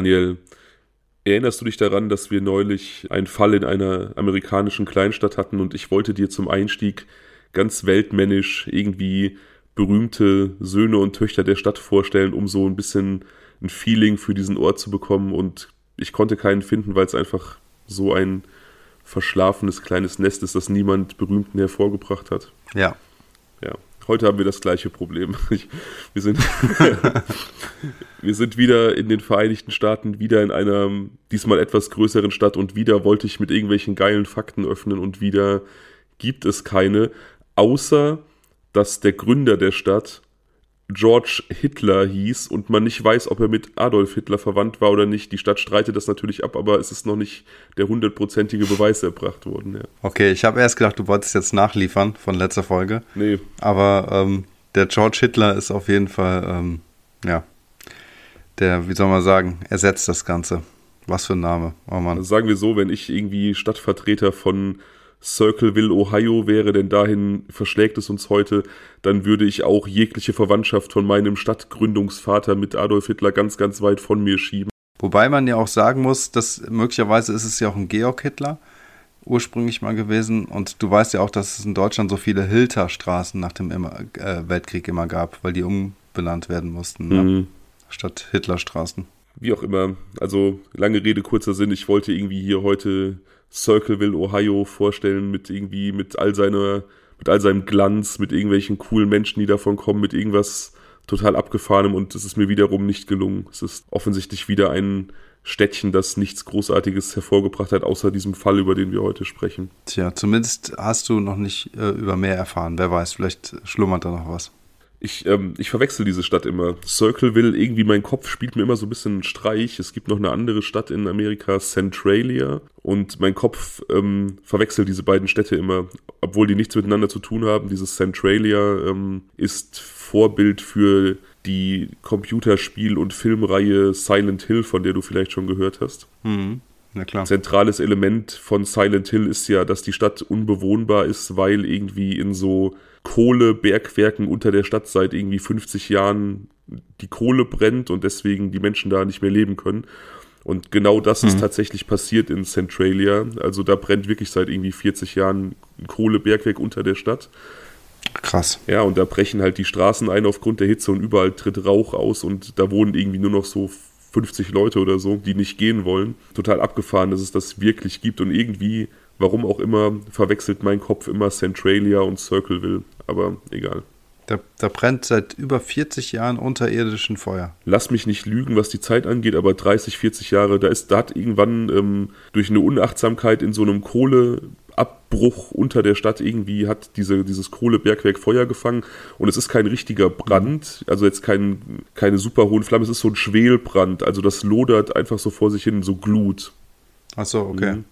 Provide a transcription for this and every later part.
Daniel, erinnerst du dich daran, dass wir neulich einen Fall in einer amerikanischen Kleinstadt hatten und ich wollte dir zum Einstieg ganz weltmännisch irgendwie berühmte Söhne und Töchter der Stadt vorstellen, um so ein bisschen ein Feeling für diesen Ort zu bekommen und ich konnte keinen finden, weil es einfach so ein verschlafenes kleines Nest ist, das niemand Berühmten hervorgebracht hat. Ja. Ja. Heute haben wir das gleiche Problem. Ich, wir, sind, wir sind wieder in den Vereinigten Staaten, wieder in einer diesmal etwas größeren Stadt und wieder wollte ich mit irgendwelchen geilen Fakten öffnen und wieder gibt es keine, außer dass der Gründer der Stadt George Hitler hieß und man nicht weiß, ob er mit Adolf Hitler verwandt war oder nicht. Die Stadt streitet das natürlich ab, aber es ist noch nicht der hundertprozentige Beweis erbracht worden. Ja. Okay, ich habe erst gedacht, du wolltest jetzt nachliefern von letzter Folge. Nee. Aber ähm, der George Hitler ist auf jeden Fall, ähm, ja, der, wie soll man sagen, ersetzt das Ganze. Was für ein Name. Oh Mann. Also sagen wir so, wenn ich irgendwie Stadtvertreter von Circleville, Ohio wäre, denn dahin verschlägt es uns heute, dann würde ich auch jegliche Verwandtschaft von meinem Stadtgründungsvater mit Adolf Hitler ganz, ganz weit von mir schieben. Wobei man ja auch sagen muss, dass möglicherweise ist es ja auch ein Georg Hitler ursprünglich mal gewesen und du weißt ja auch, dass es in Deutschland so viele Hilter-Straßen nach dem immer, äh, Weltkrieg immer gab, weil die umbenannt werden mussten, ne? mhm. statt Hitlerstraßen. Wie auch immer, also lange Rede, kurzer Sinn, ich wollte irgendwie hier heute Circleville, Ohio vorstellen mit irgendwie, mit all seiner, mit all seinem Glanz, mit irgendwelchen coolen Menschen, die davon kommen, mit irgendwas total abgefahrenem und es ist mir wiederum nicht gelungen. Es ist offensichtlich wieder ein Städtchen, das nichts Großartiges hervorgebracht hat, außer diesem Fall, über den wir heute sprechen. Tja, zumindest hast du noch nicht äh, über mehr erfahren. Wer weiß, vielleicht schlummert da noch was ich, ähm, ich verwechsel diese Stadt immer. Circleville, irgendwie mein Kopf spielt mir immer so ein bisschen einen Streich. Es gibt noch eine andere Stadt in Amerika, Centralia. Und mein Kopf ähm, verwechselt diese beiden Städte immer, obwohl die nichts miteinander zu tun haben. Dieses Centralia ähm, ist Vorbild für die Computerspiel- und Filmreihe Silent Hill, von der du vielleicht schon gehört hast. Mhm. Na klar. Zentrales Element von Silent Hill ist ja, dass die Stadt unbewohnbar ist, weil irgendwie in so Kohlebergwerken unter der Stadt seit irgendwie 50 Jahren die Kohle brennt und deswegen die Menschen da nicht mehr leben können. Und genau das mhm. ist tatsächlich passiert in Centralia. Also da brennt wirklich seit irgendwie 40 Jahren ein Kohlebergwerk unter der Stadt. Krass. Ja, und da brechen halt die Straßen ein aufgrund der Hitze und überall tritt Rauch aus und da wohnen irgendwie nur noch so 50 Leute oder so, die nicht gehen wollen. Total abgefahren, dass es das wirklich gibt und irgendwie Warum auch immer verwechselt mein Kopf immer Centralia und Circleville, aber egal. Da, da, brennt seit über 40 Jahren unterirdischen Feuer. Lass mich nicht lügen, was die Zeit angeht, aber 30, 40 Jahre, da ist, da hat irgendwann ähm, durch eine Unachtsamkeit in so einem Kohleabbruch unter der Stadt irgendwie hat diese, dieses Kohlebergwerk Feuer gefangen und es ist kein richtiger Brand, also jetzt kein, keine super hohen Flammen, es ist so ein Schwelbrand, also das lodert einfach so vor sich hin, so Glut. Ach so, okay. Mhm.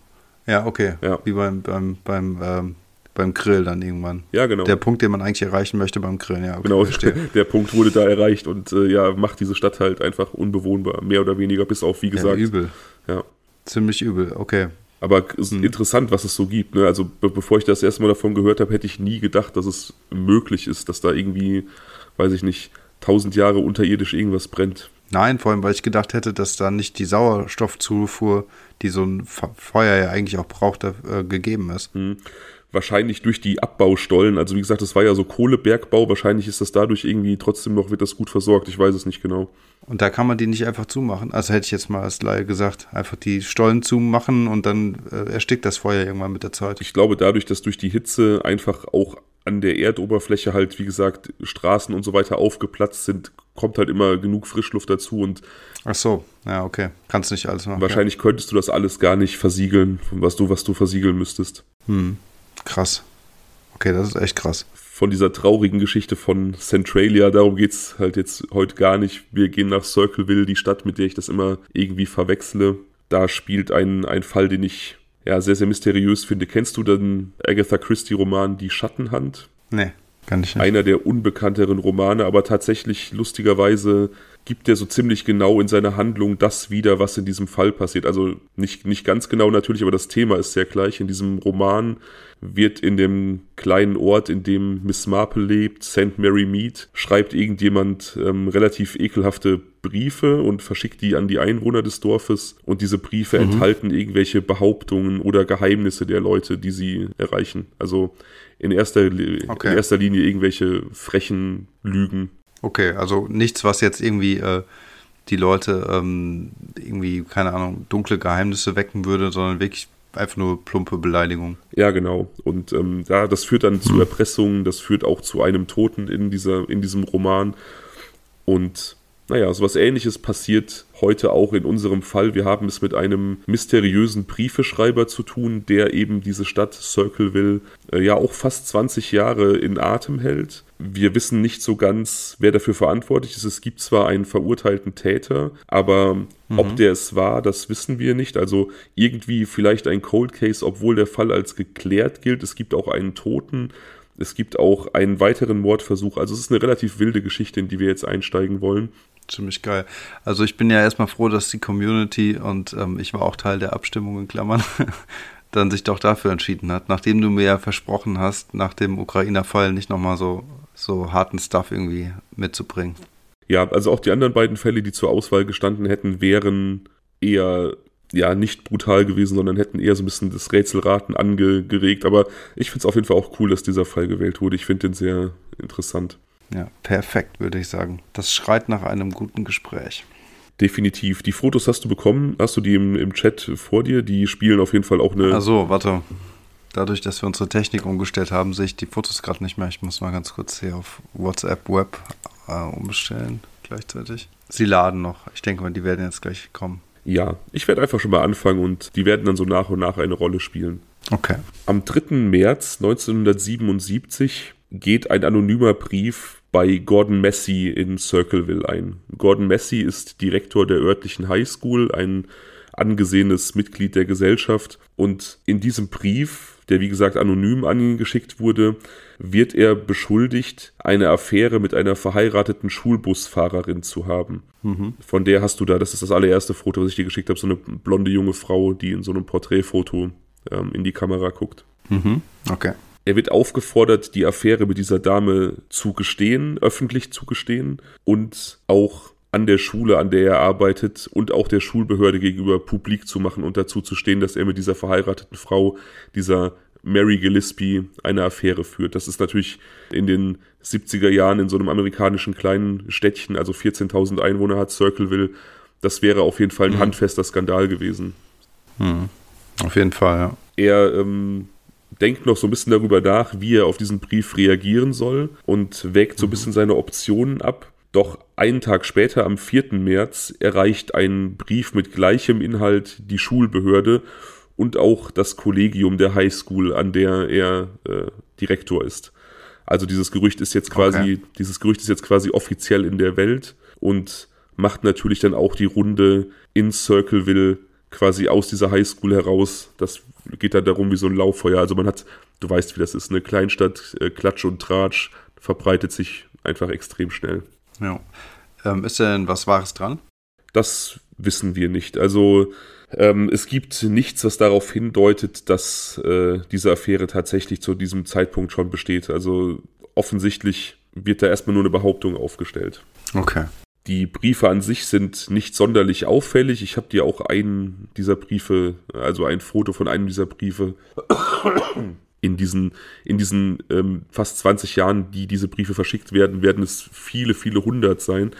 Ja, okay. Ja. Wie beim, beim, beim, ähm, beim Grill dann irgendwann. Ja, genau. Der Punkt, den man eigentlich erreichen möchte beim Grillen, ja. Okay, genau, der Punkt wurde da erreicht und äh, ja, macht diese Stadt halt einfach unbewohnbar, mehr oder weniger, bis auf, wie gesagt. Ja, übel. Ja. Ziemlich übel, okay. Aber es ist hm. interessant, was es so gibt. Ne? Also be bevor ich das erste Mal davon gehört habe, hätte ich nie gedacht, dass es möglich ist, dass da irgendwie, weiß ich nicht, tausend Jahre unterirdisch irgendwas brennt. Nein, vor allem, weil ich gedacht hätte, dass da nicht die Sauerstoffzufuhr, die so ein Feuer ja eigentlich auch braucht, äh, gegeben ist. Hm. Wahrscheinlich durch die Abbaustollen. Also wie gesagt, das war ja so Kohlebergbau. Wahrscheinlich ist das dadurch irgendwie trotzdem noch, wird das gut versorgt. Ich weiß es nicht genau. Und da kann man die nicht einfach zumachen. Also hätte ich jetzt mal als Laie gesagt, einfach die Stollen zumachen und dann äh, erstickt das Feuer irgendwann mit der Zeit. Ich glaube, dadurch, dass durch die Hitze einfach auch an der Erdoberfläche halt, wie gesagt, Straßen und so weiter aufgeplatzt sind, kommt halt immer genug Frischluft dazu und. Ach so, ja, okay. Kannst nicht alles machen. Wahrscheinlich ja. könntest du das alles gar nicht versiegeln, was du, was du versiegeln müsstest. Hm, krass. Okay, das ist echt krass. Von dieser traurigen Geschichte von Centralia, darum geht es halt jetzt heute gar nicht. Wir gehen nach Circleville, die Stadt, mit der ich das immer irgendwie verwechsle. Da spielt ein, ein Fall, den ich ja, sehr, sehr mysteriös finde. Kennst du den Agatha Christie-Roman Die Schattenhand? Nee, kann ich nicht. Einer der unbekannteren Romane, aber tatsächlich lustigerweise gibt er so ziemlich genau in seiner Handlung das wieder, was in diesem Fall passiert. Also nicht, nicht ganz genau natürlich, aber das Thema ist sehr gleich. In diesem Roman wird in dem kleinen Ort, in dem Miss Marple lebt, St. Mary Mead, schreibt irgendjemand ähm, relativ ekelhafte Briefe und verschickt die an die Einwohner des Dorfes und diese Briefe mhm. enthalten irgendwelche Behauptungen oder Geheimnisse der Leute, die sie erreichen. Also in erster, okay. in erster Linie irgendwelche frechen Lügen. Okay, also nichts, was jetzt irgendwie äh, die Leute ähm, irgendwie, keine Ahnung, dunkle Geheimnisse wecken würde, sondern wirklich einfach nur plumpe Beleidigung. Ja, genau. Und ähm, ja, das führt dann zu hm. Erpressungen, das führt auch zu einem Toten in, dieser, in diesem Roman. Und naja, so was ähnliches passiert heute auch in unserem Fall. Wir haben es mit einem mysteriösen Briefeschreiber zu tun, der eben diese Stadt Circleville äh, ja auch fast 20 Jahre in Atem hält. Wir wissen nicht so ganz, wer dafür verantwortlich ist. Es gibt zwar einen verurteilten Täter, aber mhm. ob der es war, das wissen wir nicht. Also irgendwie vielleicht ein Cold Case, obwohl der Fall als geklärt gilt. Es gibt auch einen Toten. Es gibt auch einen weiteren Mordversuch. Also es ist eine relativ wilde Geschichte, in die wir jetzt einsteigen wollen. Ziemlich geil. Also ich bin ja erstmal froh, dass die Community und ähm, ich war auch Teil der Abstimmung in Klammern, dann sich doch dafür entschieden hat, nachdem du mir ja versprochen hast, nach dem Ukrainer-Fall nicht nochmal so, so harten Stuff irgendwie mitzubringen. Ja, also auch die anderen beiden Fälle, die zur Auswahl gestanden hätten, wären eher ja nicht brutal gewesen, sondern hätten eher so ein bisschen das Rätselraten angeregt. Aber ich finde es auf jeden Fall auch cool, dass dieser Fall gewählt wurde. Ich finde den sehr interessant. Ja, perfekt, würde ich sagen. Das schreit nach einem guten Gespräch. Definitiv. Die Fotos hast du bekommen. Hast du die im, im Chat vor dir? Die spielen auf jeden Fall auch eine. Also, warte. Dadurch, dass wir unsere Technik umgestellt haben, sehe ich die Fotos gerade nicht mehr. Ich muss mal ganz kurz hier auf WhatsApp Web äh, umstellen gleichzeitig. Sie laden noch. Ich denke mal, die werden jetzt gleich kommen. Ja, ich werde einfach schon mal anfangen und die werden dann so nach und nach eine Rolle spielen. Okay. Am 3. März 1977 geht ein anonymer Brief bei Gordon Massey in Circleville ein. Gordon Massey ist Direktor der örtlichen High School, ein angesehenes Mitglied der Gesellschaft. Und in diesem Brief, der wie gesagt anonym an ihn geschickt wurde, wird er beschuldigt, eine Affäre mit einer verheirateten Schulbusfahrerin zu haben. Mhm. Von der hast du da, das ist das allererste Foto, was ich dir geschickt habe, so eine blonde junge Frau, die in so einem Porträtfoto ähm, in die Kamera guckt. Mhm. Okay. Er wird aufgefordert, die Affäre mit dieser Dame zu gestehen, öffentlich zu gestehen und auch an der Schule, an der er arbeitet und auch der Schulbehörde gegenüber publik zu machen und dazu zu stehen, dass er mit dieser verheirateten Frau, dieser Mary Gillespie, eine Affäre führt. Das ist natürlich in den 70er Jahren in so einem amerikanischen kleinen Städtchen, also 14.000 Einwohner hat Circleville, das wäre auf jeden Fall ein mhm. handfester Skandal gewesen. Mhm. Auf jeden Fall, ja. Er ähm, denkt noch so ein bisschen darüber nach, wie er auf diesen Brief reagieren soll und wägt so ein bisschen seine Optionen ab. Doch einen Tag später, am 4. März, erreicht ein Brief mit gleichem Inhalt die Schulbehörde und auch das Kollegium der Highschool, an der er äh, Direktor ist. Also dieses Gerücht ist jetzt quasi, okay. dieses Gerücht ist jetzt quasi offiziell in der Welt und macht natürlich dann auch die Runde in Circleville quasi aus dieser Highschool heraus. Das geht dann darum wie so ein Lauffeuer. Also man hat, du weißt, wie das ist, eine Kleinstadt, äh, Klatsch und Tratsch, verbreitet sich einfach extrem schnell. Ja. Ähm, ist denn was Wahres dran? Das wissen wir nicht. Also ähm, es gibt nichts, was darauf hindeutet, dass äh, diese Affäre tatsächlich zu diesem Zeitpunkt schon besteht. Also offensichtlich wird da erstmal nur eine Behauptung aufgestellt. Okay. Die Briefe an sich sind nicht sonderlich auffällig. Ich habe dir auch einen dieser Briefe, also ein Foto von einem dieser Briefe in diesen, in diesen ähm, fast 20 Jahren, die diese Briefe verschickt werden, werden es viele, viele hundert sein.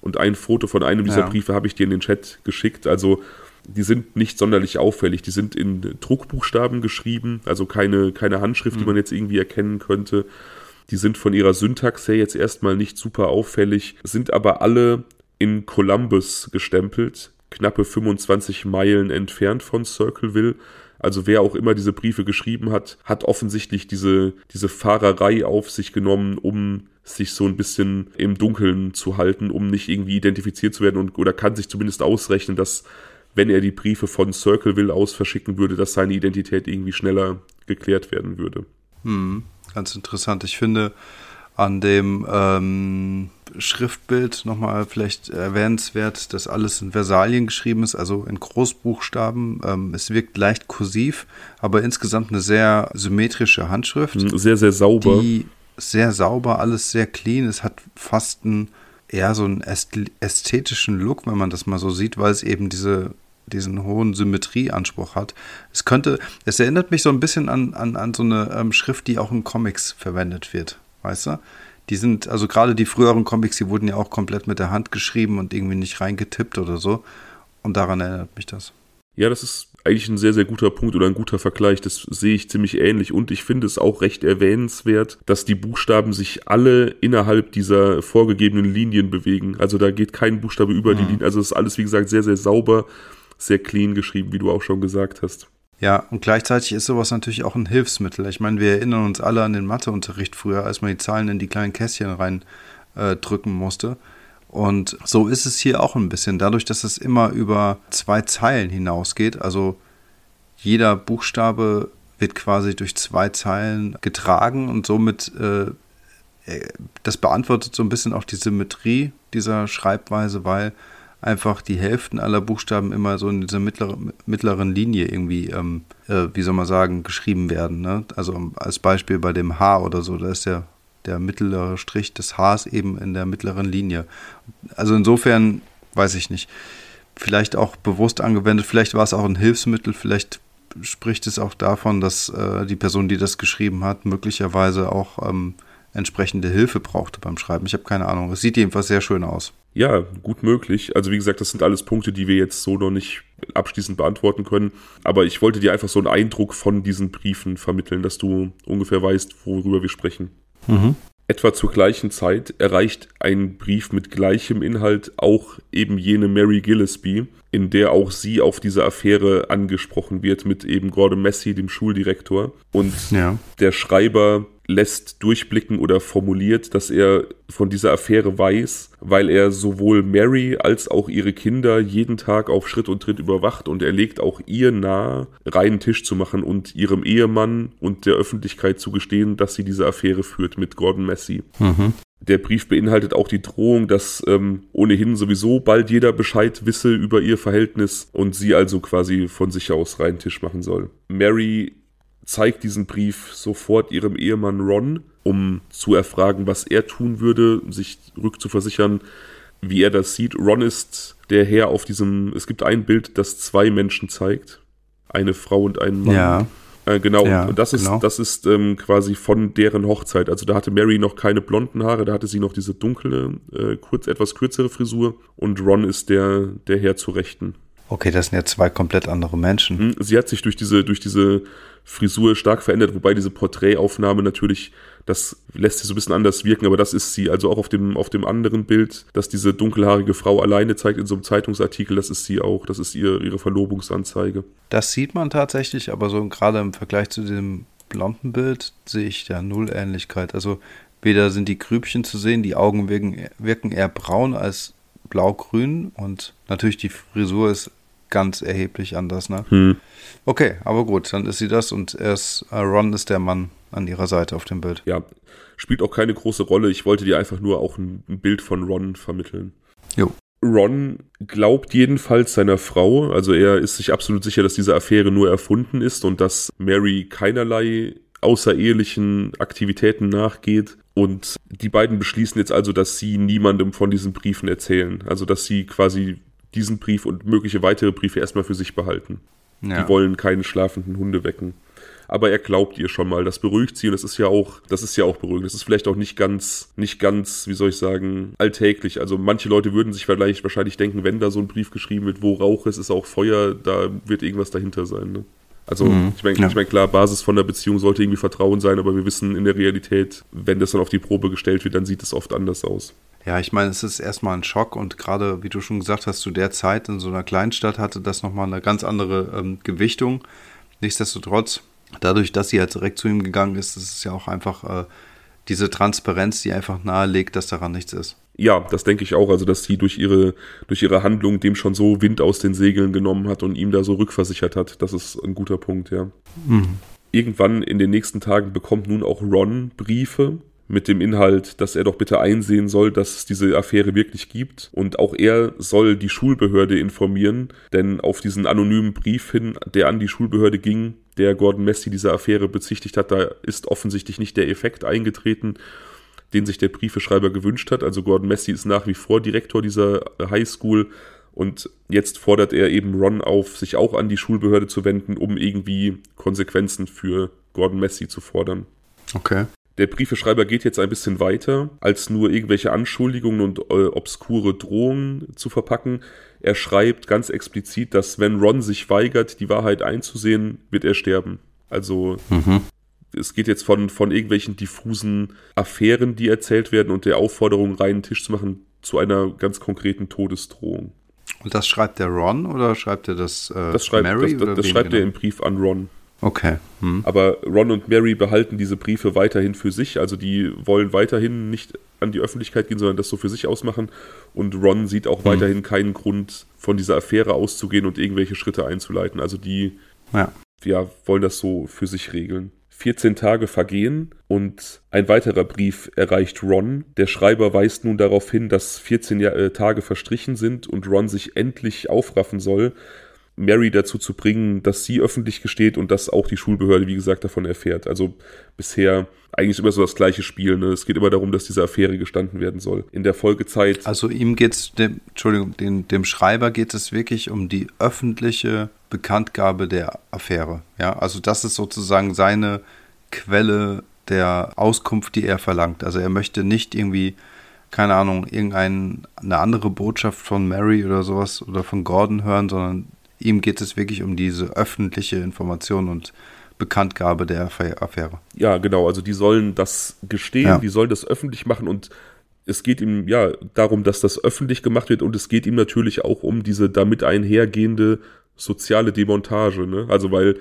Und ein Foto von einem dieser ja. Briefe habe ich dir in den Chat geschickt. Also die sind nicht sonderlich auffällig. Die sind in Druckbuchstaben geschrieben, also keine, keine Handschrift, mhm. die man jetzt irgendwie erkennen könnte. Die sind von ihrer Syntax her jetzt erstmal nicht super auffällig, sind aber alle in Columbus gestempelt, knappe 25 Meilen entfernt von Circleville. Also wer auch immer diese Briefe geschrieben hat, hat offensichtlich diese, diese Fahrerei auf sich genommen, um sich so ein bisschen im Dunkeln zu halten, um nicht irgendwie identifiziert zu werden und oder kann sich zumindest ausrechnen, dass wenn er die Briefe von Circleville aus verschicken würde, dass seine Identität irgendwie schneller geklärt werden würde. Hm. Ganz interessant. Ich finde an dem ähm, Schriftbild nochmal vielleicht erwähnenswert, dass alles in Versalien geschrieben ist, also in Großbuchstaben. Ähm, es wirkt leicht kursiv, aber insgesamt eine sehr symmetrische Handschrift. Sehr, sehr sauber. Die sehr sauber, alles sehr clean. Es hat fast einen eher so einen ästhetischen Look, wenn man das mal so sieht, weil es eben diese, diesen hohen Symmetrieanspruch hat. Es könnte, es erinnert mich so ein bisschen an, an, an so eine ähm, Schrift, die auch in Comics verwendet wird, weißt du? Die sind, also gerade die früheren Comics, die wurden ja auch komplett mit der Hand geschrieben und irgendwie nicht reingetippt oder so. Und daran erinnert mich das. Ja, das ist eigentlich ein sehr, sehr guter Punkt oder ein guter Vergleich. Das sehe ich ziemlich ähnlich. Und ich finde es auch recht erwähnenswert, dass die Buchstaben sich alle innerhalb dieser vorgegebenen Linien bewegen. Also da geht kein Buchstabe über mhm. die Linie. Also es ist alles, wie gesagt, sehr, sehr sauber, sehr clean geschrieben, wie du auch schon gesagt hast. Ja, und gleichzeitig ist sowas natürlich auch ein Hilfsmittel. Ich meine, wir erinnern uns alle an den Matheunterricht früher, als man die Zahlen in die kleinen Kästchen rein äh, musste. Und so ist es hier auch ein bisschen. Dadurch, dass es immer über zwei Zeilen hinausgeht, also jeder Buchstabe wird quasi durch zwei Zeilen getragen und somit äh, äh, das beantwortet so ein bisschen auch die Symmetrie dieser Schreibweise, weil einfach die Hälften aller Buchstaben immer so in dieser mittlere, mittleren Linie irgendwie, ähm, äh, wie soll man sagen, geschrieben werden. Ne? Also als Beispiel bei dem H oder so, da ist der der mittlere Strich des Hs eben in der mittleren Linie. Also insofern weiß ich nicht. Vielleicht auch bewusst angewendet, vielleicht war es auch ein Hilfsmittel, vielleicht spricht es auch davon, dass äh, die Person, die das geschrieben hat, möglicherweise auch ähm, entsprechende Hilfe brauchte beim Schreiben. Ich habe keine Ahnung. Es sieht jedenfalls sehr schön aus. Ja, gut möglich. Also wie gesagt, das sind alles Punkte, die wir jetzt so noch nicht abschließend beantworten können. Aber ich wollte dir einfach so einen Eindruck von diesen Briefen vermitteln, dass du ungefähr weißt, worüber wir sprechen. Mhm. Etwa zur gleichen Zeit erreicht ein Brief mit gleichem Inhalt auch eben jene Mary Gillespie, in der auch sie auf diese Affäre angesprochen wird mit eben Gordon Messi, dem Schuldirektor. Und ja. der Schreiber lässt durchblicken oder formuliert, dass er von dieser Affäre weiß, weil er sowohl Mary als auch ihre Kinder jeden Tag auf Schritt und Tritt überwacht und er legt auch ihr nahe, reinen Tisch zu machen und ihrem Ehemann und der Öffentlichkeit zu gestehen, dass sie diese Affäre führt mit Gordon Messi. Mhm. Der Brief beinhaltet auch die Drohung, dass ähm, ohnehin sowieso bald jeder Bescheid wisse über ihr Verhältnis und sie also quasi von sich aus reinen Tisch machen soll. Mary zeigt diesen Brief sofort ihrem Ehemann Ron, um zu erfragen, was er tun würde, sich rückzuversichern, wie er das sieht. Ron ist der Herr auf diesem, es gibt ein Bild, das zwei Menschen zeigt. Eine Frau und einen Mann. Ja. Äh, genau, ja, und das ist, genau. das ist ähm, quasi von deren Hochzeit. Also da hatte Mary noch keine blonden Haare, da hatte sie noch diese dunkle, äh, kurz, etwas kürzere Frisur und Ron ist der, der Herr zu Rechten. Okay, das sind ja zwei komplett andere Menschen. Hm, sie hat sich durch diese, durch diese Frisur stark verändert, wobei diese Porträtaufnahme natürlich, das lässt sie so ein bisschen anders wirken, aber das ist sie. Also auch auf dem, auf dem anderen Bild, dass diese dunkelhaarige Frau alleine zeigt in so einem Zeitungsartikel, das ist sie auch. Das ist ihr, ihre Verlobungsanzeige. Das sieht man tatsächlich, aber so gerade im Vergleich zu dem blonden Bild sehe ich da null Ähnlichkeit. Also weder sind die Grübchen zu sehen, die Augen wirken, wirken eher braun als blau-grün und natürlich die Frisur ist ganz erheblich anders, ne? Hm. Okay, aber gut, dann ist sie das und ist, äh, Ron ist der Mann an ihrer Seite auf dem Bild. Ja, spielt auch keine große Rolle. Ich wollte dir einfach nur auch ein, ein Bild von Ron vermitteln. Jo. Ron glaubt jedenfalls seiner Frau, also er ist sich absolut sicher, dass diese Affäre nur erfunden ist und dass Mary keinerlei außerehelichen Aktivitäten nachgeht. Und die beiden beschließen jetzt also, dass sie niemandem von diesen Briefen erzählen. Also dass sie quasi diesen Brief und mögliche weitere Briefe erstmal für sich behalten. Ja. Die wollen keine schlafenden Hunde wecken. Aber er glaubt ihr schon mal, das beruhigt sie und das ist ja auch, das ist ja auch beruhigend. Das ist vielleicht auch nicht ganz, nicht ganz, wie soll ich sagen, alltäglich. Also manche Leute würden sich vielleicht wahrscheinlich denken, wenn da so ein Brief geschrieben wird, wo Rauch ist, ist auch Feuer, da wird irgendwas dahinter sein. Ne? Also mhm, ich meine, ja. ich mein, klar, Basis von der Beziehung sollte irgendwie Vertrauen sein, aber wir wissen in der Realität, wenn das dann auf die Probe gestellt wird, dann sieht es oft anders aus. Ja, ich meine, es ist erstmal ein Schock und gerade, wie du schon gesagt hast, zu der Zeit in so einer Kleinstadt hatte das nochmal eine ganz andere ähm, Gewichtung. Nichtsdestotrotz, dadurch, dass sie halt direkt zu ihm gegangen ist, ist es ja auch einfach äh, diese Transparenz, die einfach nahelegt, dass daran nichts ist. Ja, das denke ich auch. Also, dass sie durch ihre, durch ihre Handlung dem schon so Wind aus den Segeln genommen hat und ihm da so rückversichert hat. Das ist ein guter Punkt, ja. Mhm. Irgendwann in den nächsten Tagen bekommt nun auch Ron Briefe mit dem Inhalt, dass er doch bitte einsehen soll, dass es diese Affäre wirklich gibt. Und auch er soll die Schulbehörde informieren, denn auf diesen anonymen Brief hin, der an die Schulbehörde ging, der Gordon Messi diese Affäre bezichtigt hat, da ist offensichtlich nicht der Effekt eingetreten. den sich der Briefeschreiber gewünscht hat. Also Gordon Messi ist nach wie vor Direktor dieser High School und jetzt fordert er eben Ron auf, sich auch an die Schulbehörde zu wenden, um irgendwie Konsequenzen für Gordon Messi zu fordern. Okay. Der Briefeschreiber geht jetzt ein bisschen weiter, als nur irgendwelche Anschuldigungen und äh, obskure Drohungen zu verpacken. Er schreibt ganz explizit, dass wenn Ron sich weigert, die Wahrheit einzusehen, wird er sterben. Also mhm. es geht jetzt von, von irgendwelchen diffusen Affären, die erzählt werden und der Aufforderung, reinen Tisch zu machen, zu einer ganz konkreten Todesdrohung. Und das schreibt der Ron oder schreibt er das, äh, das schreibt, Mary? Das, das, das schreibt genau? er im Brief an Ron. Okay. Hm. Aber Ron und Mary behalten diese Briefe weiterhin für sich. Also die wollen weiterhin nicht an die Öffentlichkeit gehen, sondern das so für sich ausmachen. Und Ron sieht auch hm. weiterhin keinen Grund, von dieser Affäre auszugehen und irgendwelche Schritte einzuleiten. Also die ja. Ja, wollen das so für sich regeln. 14 Tage vergehen und ein weiterer Brief erreicht Ron. Der Schreiber weist nun darauf hin, dass 14 äh, Tage verstrichen sind und Ron sich endlich aufraffen soll, Mary dazu zu bringen, dass sie öffentlich gesteht und dass auch die Schulbehörde, wie gesagt, davon erfährt. Also bisher eigentlich immer so das gleiche Spiel. Ne? Es geht immer darum, dass diese Affäre gestanden werden soll. In der Folgezeit. Also ihm geht es, Entschuldigung, dem, dem Schreiber geht es wirklich um die öffentliche Bekanntgabe der Affäre. Ja, also das ist sozusagen seine Quelle der Auskunft, die er verlangt. Also er möchte nicht irgendwie keine Ahnung, irgendeine andere Botschaft von Mary oder sowas oder von Gordon hören, sondern ihm geht es wirklich um diese öffentliche Information und Bekanntgabe der Affäre. Ja, genau. Also die sollen das gestehen, ja. die sollen das öffentlich machen und es geht ihm ja darum, dass das öffentlich gemacht wird und es geht ihm natürlich auch um diese damit einhergehende soziale Demontage. Ne? Also weil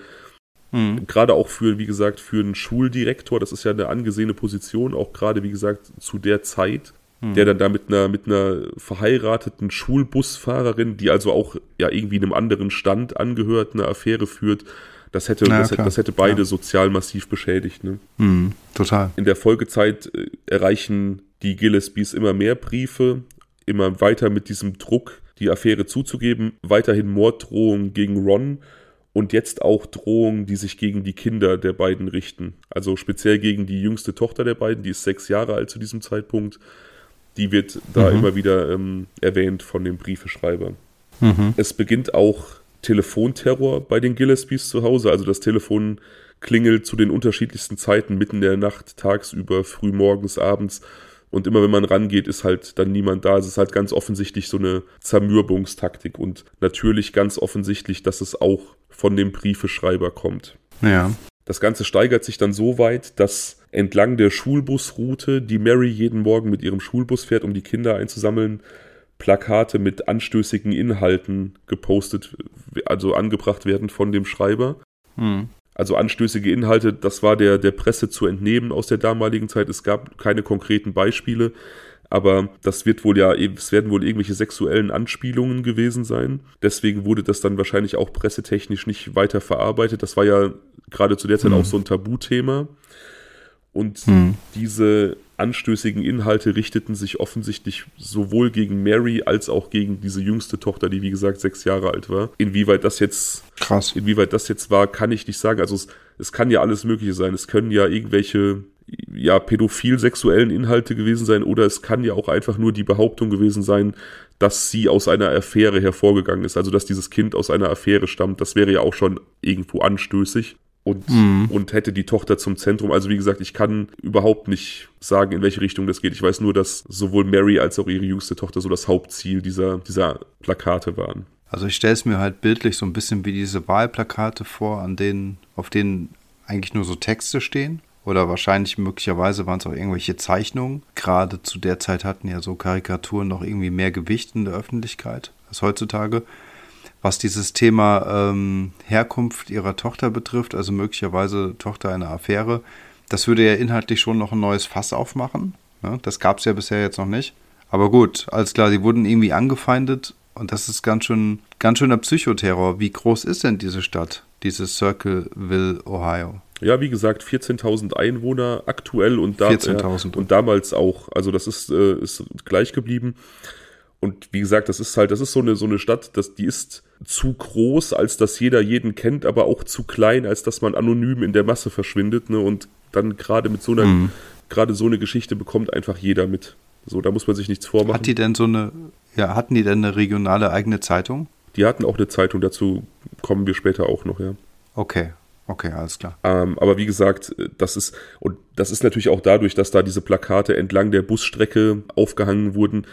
hm. gerade auch für, wie gesagt, für einen Schuldirektor, das ist ja eine angesehene Position, auch gerade, wie gesagt, zu der Zeit, hm. der dann da mit einer, mit einer verheirateten Schulbusfahrerin, die also auch ja irgendwie einem anderen Stand angehört, eine Affäre führt. Das hätte, ja, das, hätte das, hätte beide ja. sozial massiv beschädigt. Ne? Hm, total. In der Folgezeit äh, erreichen die Gillespies immer mehr Briefe, immer weiter mit diesem Druck, die Affäre zuzugeben, weiterhin Morddrohungen gegen Ron und jetzt auch Drohungen, die sich gegen die Kinder der beiden richten. Also speziell gegen die jüngste Tochter der beiden, die ist sechs Jahre alt zu diesem Zeitpunkt die wird da mhm. immer wieder ähm, erwähnt von dem Briefeschreiber. Mhm. Es beginnt auch Telefonterror bei den Gillespies zu Hause. Also das Telefon klingelt zu den unterschiedlichsten Zeiten, mitten der Nacht, tagsüber, früh morgens, abends. Und immer wenn man rangeht, ist halt dann niemand da. Es ist halt ganz offensichtlich so eine Zermürbungstaktik und natürlich ganz offensichtlich, dass es auch von dem Briefeschreiber kommt. Ja. Das Ganze steigert sich dann so weit, dass entlang der Schulbusroute, die Mary jeden Morgen mit ihrem Schulbus fährt, um die Kinder einzusammeln, Plakate mit anstößigen Inhalten gepostet, also angebracht werden von dem Schreiber. Hm. Also anstößige Inhalte, das war der, der Presse zu entnehmen aus der damaligen Zeit. Es gab keine konkreten Beispiele, aber das wird wohl ja, es werden wohl irgendwelche sexuellen Anspielungen gewesen sein. Deswegen wurde das dann wahrscheinlich auch pressetechnisch nicht weiter verarbeitet. Das war ja gerade zu der Zeit mhm. auch so ein Tabuthema. Und mhm. diese anstößigen Inhalte richteten sich offensichtlich sowohl gegen Mary als auch gegen diese jüngste Tochter, die wie gesagt sechs Jahre alt war. Inwieweit das jetzt krass, inwieweit das jetzt war, kann ich nicht sagen. Also es, es kann ja alles Mögliche sein. Es können ja irgendwelche ja, pädophil-sexuellen Inhalte gewesen sein oder es kann ja auch einfach nur die Behauptung gewesen sein, dass sie aus einer Affäre hervorgegangen ist, also dass dieses Kind aus einer Affäre stammt. Das wäre ja auch schon irgendwo anstößig und, mhm. und hätte die Tochter zum Zentrum. Also wie gesagt, ich kann überhaupt nicht sagen, in welche Richtung das geht. Ich weiß nur, dass sowohl Mary als auch ihre jüngste Tochter so das Hauptziel dieser, dieser Plakate waren. Also ich stelle es mir halt bildlich so ein bisschen wie diese Wahlplakate vor, an denen, auf denen eigentlich nur so Texte stehen oder wahrscheinlich möglicherweise waren es auch irgendwelche Zeichnungen. Gerade zu der Zeit hatten ja so Karikaturen noch irgendwie mehr Gewicht in der Öffentlichkeit als heutzutage. Was dieses Thema ähm, Herkunft ihrer Tochter betrifft, also möglicherweise Tochter einer Affäre, das würde ja inhaltlich schon noch ein neues Fass aufmachen. Ne? Das gab es ja bisher jetzt noch nicht. Aber gut, alles klar, sie wurden irgendwie angefeindet und das ist ganz schön, ganz schöner Psychoterror. Wie groß ist denn diese Stadt, dieses Circleville, Ohio? Ja, wie gesagt, 14.000 Einwohner aktuell und, da, äh, und damals auch. Also das ist, äh, ist gleich geblieben. Und wie gesagt, das ist halt, das ist so eine, so eine Stadt, das, die ist zu groß, als dass jeder jeden kennt, aber auch zu klein, als dass man anonym in der Masse verschwindet. Ne? Und dann gerade mit so einer mhm. gerade so eine Geschichte bekommt einfach jeder mit. So, da muss man sich nichts vormachen. Hat die denn so eine, ja, hatten die denn eine regionale eigene Zeitung? Die hatten auch eine Zeitung, dazu kommen wir später auch noch, ja. Okay, okay, alles klar. Ähm, aber wie gesagt, das ist, und das ist natürlich auch dadurch, dass da diese Plakate entlang der Busstrecke aufgehangen wurden,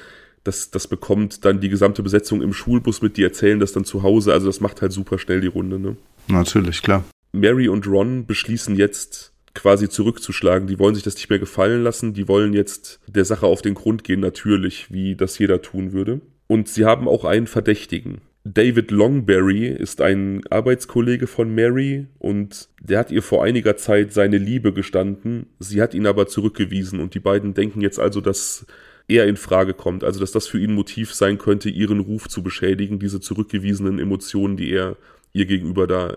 das, das bekommt dann die gesamte Besetzung im Schulbus mit, die erzählen das dann zu Hause. Also das macht halt super schnell die Runde, ne? Natürlich, klar. Mary und Ron beschließen jetzt quasi zurückzuschlagen. Die wollen sich das nicht mehr gefallen lassen. Die wollen jetzt der Sache auf den Grund gehen, natürlich, wie das jeder tun würde. Und sie haben auch einen Verdächtigen. David Longberry ist ein Arbeitskollege von Mary und der hat ihr vor einiger Zeit seine Liebe gestanden. Sie hat ihn aber zurückgewiesen und die beiden denken jetzt also, dass er in Frage kommt. Also, dass das für ihn Motiv sein könnte, ihren Ruf zu beschädigen, diese zurückgewiesenen Emotionen, die er ihr gegenüber da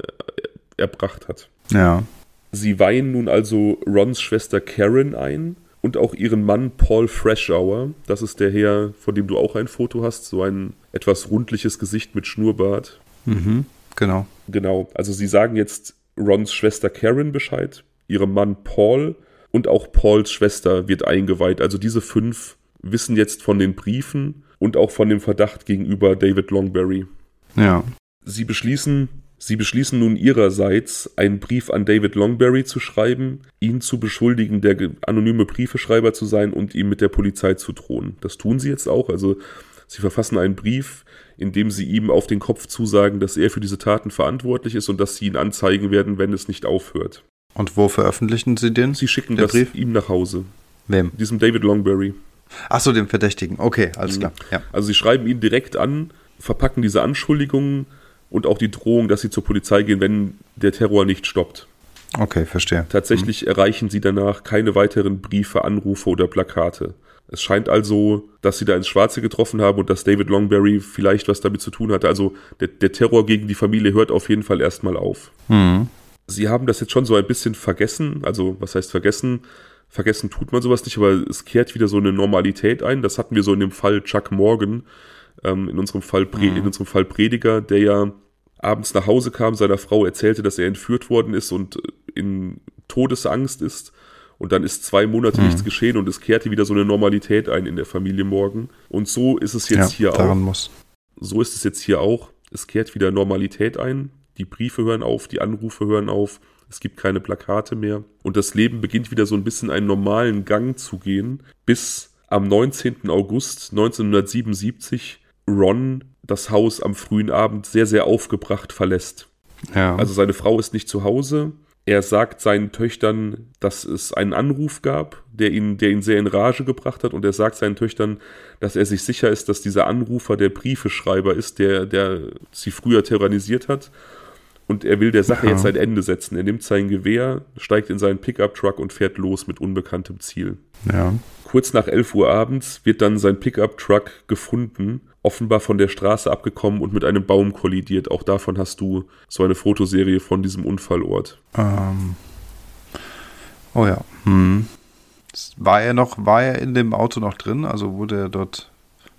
erbracht hat. Ja. Sie weihen nun also Rons Schwester Karen ein und auch ihren Mann Paul Freshour. Das ist der Herr, von dem du auch ein Foto hast, so ein etwas rundliches Gesicht mit Schnurrbart. Mhm, genau. Genau. Also sie sagen jetzt Rons Schwester Karen Bescheid, ihrem Mann Paul und auch Pauls Schwester wird eingeweiht. Also diese fünf wissen jetzt von den Briefen und auch von dem Verdacht gegenüber David Longberry. Ja. Sie beschließen, Sie beschließen nun ihrerseits, einen Brief an David Longberry zu schreiben, ihn zu beschuldigen, der anonyme Briefeschreiber zu sein und ihm mit der Polizei zu drohen. Das tun sie jetzt auch. Also sie verfassen einen Brief, in dem sie ihm auf den Kopf zusagen, dass er für diese Taten verantwortlich ist und dass sie ihn anzeigen werden, wenn es nicht aufhört. Und wo veröffentlichen sie den? Sie schicken das Brief? ihm nach Hause. Wem? Diesem David Longberry. Ach so, dem Verdächtigen. Okay, alles klar. Ja. Also sie schreiben ihn direkt an, verpacken diese Anschuldigungen und auch die Drohung, dass sie zur Polizei gehen, wenn der Terror nicht stoppt. Okay, verstehe. Tatsächlich mhm. erreichen sie danach keine weiteren Briefe, Anrufe oder Plakate. Es scheint also, dass sie da ins Schwarze getroffen haben und dass David Longberry vielleicht was damit zu tun hatte. Also der, der Terror gegen die Familie hört auf jeden Fall erstmal auf. Mhm. Sie haben das jetzt schon so ein bisschen vergessen. Also was heißt vergessen? Vergessen tut man sowas nicht, aber es kehrt wieder so eine Normalität ein. Das hatten wir so in dem Fall Chuck Morgan, ähm, in, unserem Fall mhm. in unserem Fall Prediger, der ja abends nach Hause kam, seiner Frau erzählte, dass er entführt worden ist und in Todesangst ist. Und dann ist zwei Monate mhm. nichts geschehen und es kehrte wieder so eine Normalität ein in der Familie Morgan. Und so ist es jetzt ja, hier auch. Muss. So ist es jetzt hier auch. Es kehrt wieder Normalität ein. Die Briefe hören auf, die Anrufe hören auf. Es gibt keine Plakate mehr. Und das Leben beginnt wieder so ein bisschen einen normalen Gang zu gehen, bis am 19. August 1977 Ron das Haus am frühen Abend sehr, sehr aufgebracht verlässt. Ja. Also seine Frau ist nicht zu Hause. Er sagt seinen Töchtern, dass es einen Anruf gab, der ihn, der ihn sehr in Rage gebracht hat. Und er sagt seinen Töchtern, dass er sich sicher ist, dass dieser Anrufer der Briefeschreiber ist, der, der sie früher terrorisiert hat. Und er will der Sache ja. jetzt ein Ende setzen. Er nimmt sein Gewehr, steigt in seinen Pickup-Truck und fährt los mit unbekanntem Ziel. Ja. Kurz nach 11 Uhr abends wird dann sein Pickup-Truck gefunden offenbar von der Straße abgekommen und mit einem Baum kollidiert. Auch davon hast du so eine Fotoserie von diesem Unfallort. Ähm. Oh ja. Hm. War er noch, war er in dem Auto noch drin? Also wurde er dort,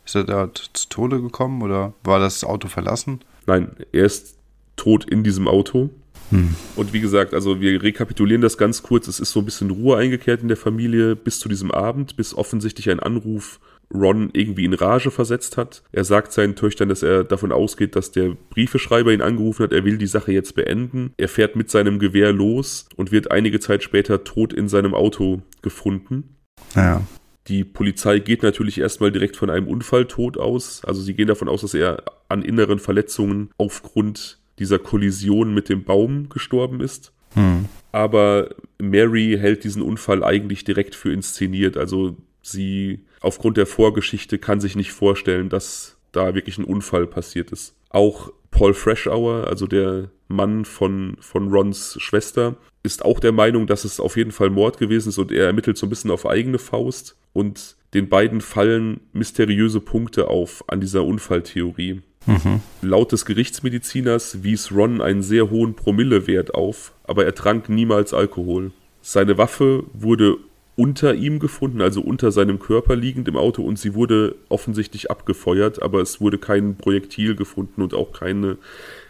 ist er dort zu Tode gekommen oder war das Auto verlassen? Nein, er ist tot in diesem Auto. Hm. Und wie gesagt, also wir rekapitulieren das ganz kurz. Es ist so ein bisschen Ruhe eingekehrt in der Familie bis zu diesem Abend, bis offensichtlich ein Anruf Ron irgendwie in Rage versetzt hat. Er sagt seinen Töchtern, dass er davon ausgeht, dass der Briefeschreiber ihn angerufen hat, er will die Sache jetzt beenden. Er fährt mit seinem Gewehr los und wird einige Zeit später tot in seinem Auto gefunden. Ja. Die Polizei geht natürlich erstmal direkt von einem Unfalltod aus. Also sie gehen davon aus, dass er an inneren Verletzungen aufgrund dieser Kollision mit dem Baum gestorben ist. Hm. Aber Mary hält diesen Unfall eigentlich direkt für inszeniert. Also sie aufgrund der Vorgeschichte kann sich nicht vorstellen, dass da wirklich ein Unfall passiert ist. Auch Paul Freshour, also der Mann von, von Rons Schwester, ist auch der Meinung, dass es auf jeden Fall Mord gewesen ist und er ermittelt so ein bisschen auf eigene Faust und den beiden fallen mysteriöse Punkte auf an dieser Unfalltheorie. Mhm. Laut des Gerichtsmediziners wies Ron einen sehr hohen Promillewert auf, aber er trank niemals Alkohol. Seine Waffe wurde unter ihm gefunden, also unter seinem Körper liegend im Auto und sie wurde offensichtlich abgefeuert, aber es wurde kein Projektil gefunden und auch keine,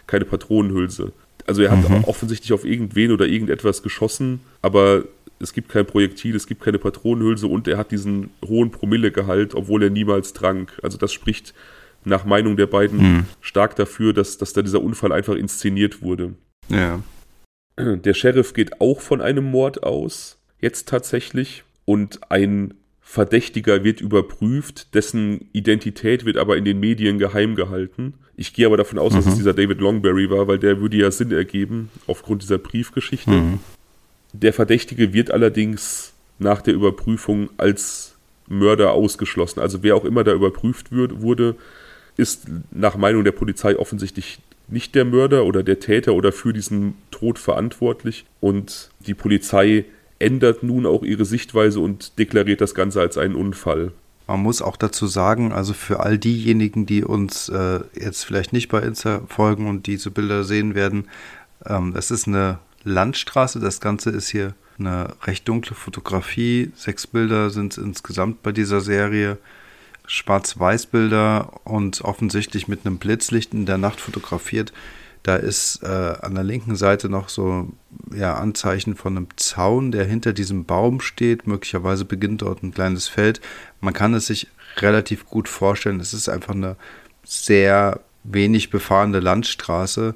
keine Patronenhülse. Also er hat mhm. offensichtlich auf irgendwen oder irgendetwas geschossen, aber es gibt kein Projektil, es gibt keine Patronenhülse und er hat diesen hohen Promillegehalt, obwohl er niemals trank. Also das spricht nach Meinung der beiden hm. stark dafür, dass, dass da dieser Unfall einfach inszeniert wurde. Ja. Der Sheriff geht auch von einem Mord aus, jetzt tatsächlich, und ein Verdächtiger wird überprüft, dessen Identität wird aber in den Medien geheim gehalten. Ich gehe aber davon aus, mhm. dass es mhm. dieser David Longberry war, weil der würde ja Sinn ergeben aufgrund dieser Briefgeschichte. Mhm. Der Verdächtige wird allerdings nach der Überprüfung als Mörder ausgeschlossen. Also wer auch immer da überprüft wird, wurde, ist nach Meinung der Polizei offensichtlich nicht der Mörder oder der Täter oder für diesen Tod verantwortlich. Und die Polizei ändert nun auch ihre Sichtweise und deklariert das Ganze als einen Unfall. Man muss auch dazu sagen, also für all diejenigen, die uns äh, jetzt vielleicht nicht bei Insta folgen und diese Bilder sehen werden, ähm, es ist eine Landstraße. Das Ganze ist hier eine recht dunkle Fotografie. Sechs Bilder sind insgesamt bei dieser Serie. Schwarz-Weiß-Bilder und offensichtlich mit einem Blitzlicht in der Nacht fotografiert. Da ist äh, an der linken Seite noch so ja, Anzeichen von einem Zaun, der hinter diesem Baum steht. Möglicherweise beginnt dort ein kleines Feld. Man kann es sich relativ gut vorstellen. Es ist einfach eine sehr wenig befahrene Landstraße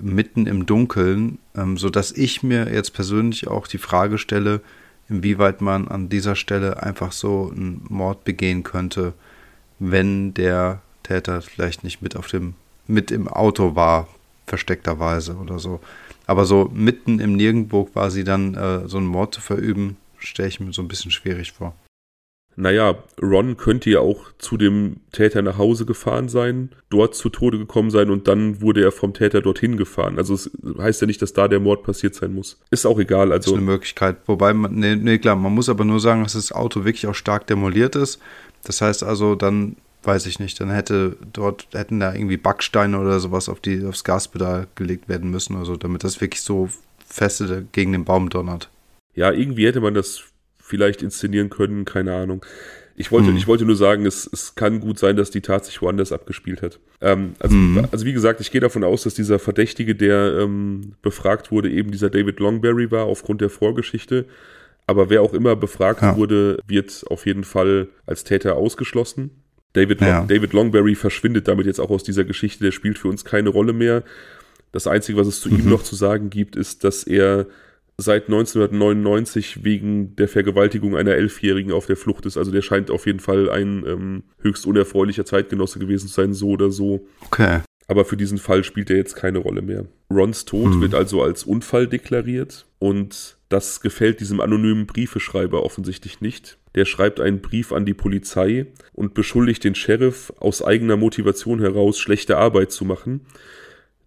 mitten im Dunkeln, ähm, sodass ich mir jetzt persönlich auch die Frage stelle, inwieweit man an dieser Stelle einfach so einen Mord begehen könnte, wenn der Täter vielleicht nicht mit auf dem mit im Auto war, versteckterweise oder so. Aber so mitten im Nirgendwo quasi dann äh, so einen Mord zu verüben, stelle ich mir so ein bisschen schwierig vor. Naja, Ron könnte ja auch zu dem Täter nach Hause gefahren sein, dort zu Tode gekommen sein und dann wurde er vom Täter dorthin gefahren. Also es heißt ja nicht, dass da der Mord passiert sein muss. Ist auch egal. Also das ist eine Möglichkeit. Wobei, man, nee, nee, klar, man muss aber nur sagen, dass das Auto wirklich auch stark demoliert ist. Das heißt also, dann weiß ich nicht, dann hätte dort, hätten da irgendwie Backsteine oder sowas auf die, aufs Gaspedal gelegt werden müssen oder so, damit das wirklich so feste gegen den Baum donnert. Ja, irgendwie hätte man das vielleicht inszenieren können, keine Ahnung. Ich wollte, mhm. ich wollte nur sagen, es, es kann gut sein, dass die Tat sich woanders abgespielt hat. Ähm, also, mhm. also wie gesagt, ich gehe davon aus, dass dieser Verdächtige, der ähm, befragt wurde, eben dieser David Longberry war, aufgrund der Vorgeschichte. Aber wer auch immer befragt ja. wurde, wird auf jeden Fall als Täter ausgeschlossen. David, ja. David Longberry verschwindet damit jetzt auch aus dieser Geschichte, der spielt für uns keine Rolle mehr. Das Einzige, was es zu mhm. ihm noch zu sagen gibt, ist, dass er seit 1999 wegen der Vergewaltigung einer Elfjährigen auf der Flucht ist. Also der scheint auf jeden Fall ein ähm, höchst unerfreulicher Zeitgenosse gewesen zu sein, so oder so. Okay. Aber für diesen Fall spielt er jetzt keine Rolle mehr. Rons Tod hm. wird also als Unfall deklariert und das gefällt diesem anonymen Briefeschreiber offensichtlich nicht. Der schreibt einen Brief an die Polizei und beschuldigt den Sheriff aus eigener Motivation heraus schlechte Arbeit zu machen.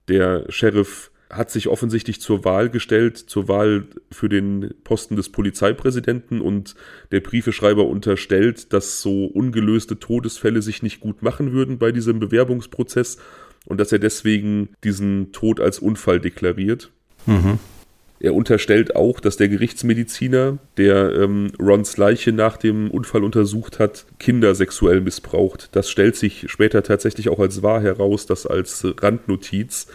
Der Sheriff hat sich offensichtlich zur Wahl gestellt, zur Wahl für den Posten des Polizeipräsidenten und der Briefeschreiber unterstellt, dass so ungelöste Todesfälle sich nicht gut machen würden bei diesem Bewerbungsprozess und dass er deswegen diesen Tod als Unfall deklariert. Mhm. Er unterstellt auch, dass der Gerichtsmediziner, der ähm, Rons Leiche nach dem Unfall untersucht hat, Kinder sexuell missbraucht. Das stellt sich später tatsächlich auch als wahr heraus, das als Randnotiz.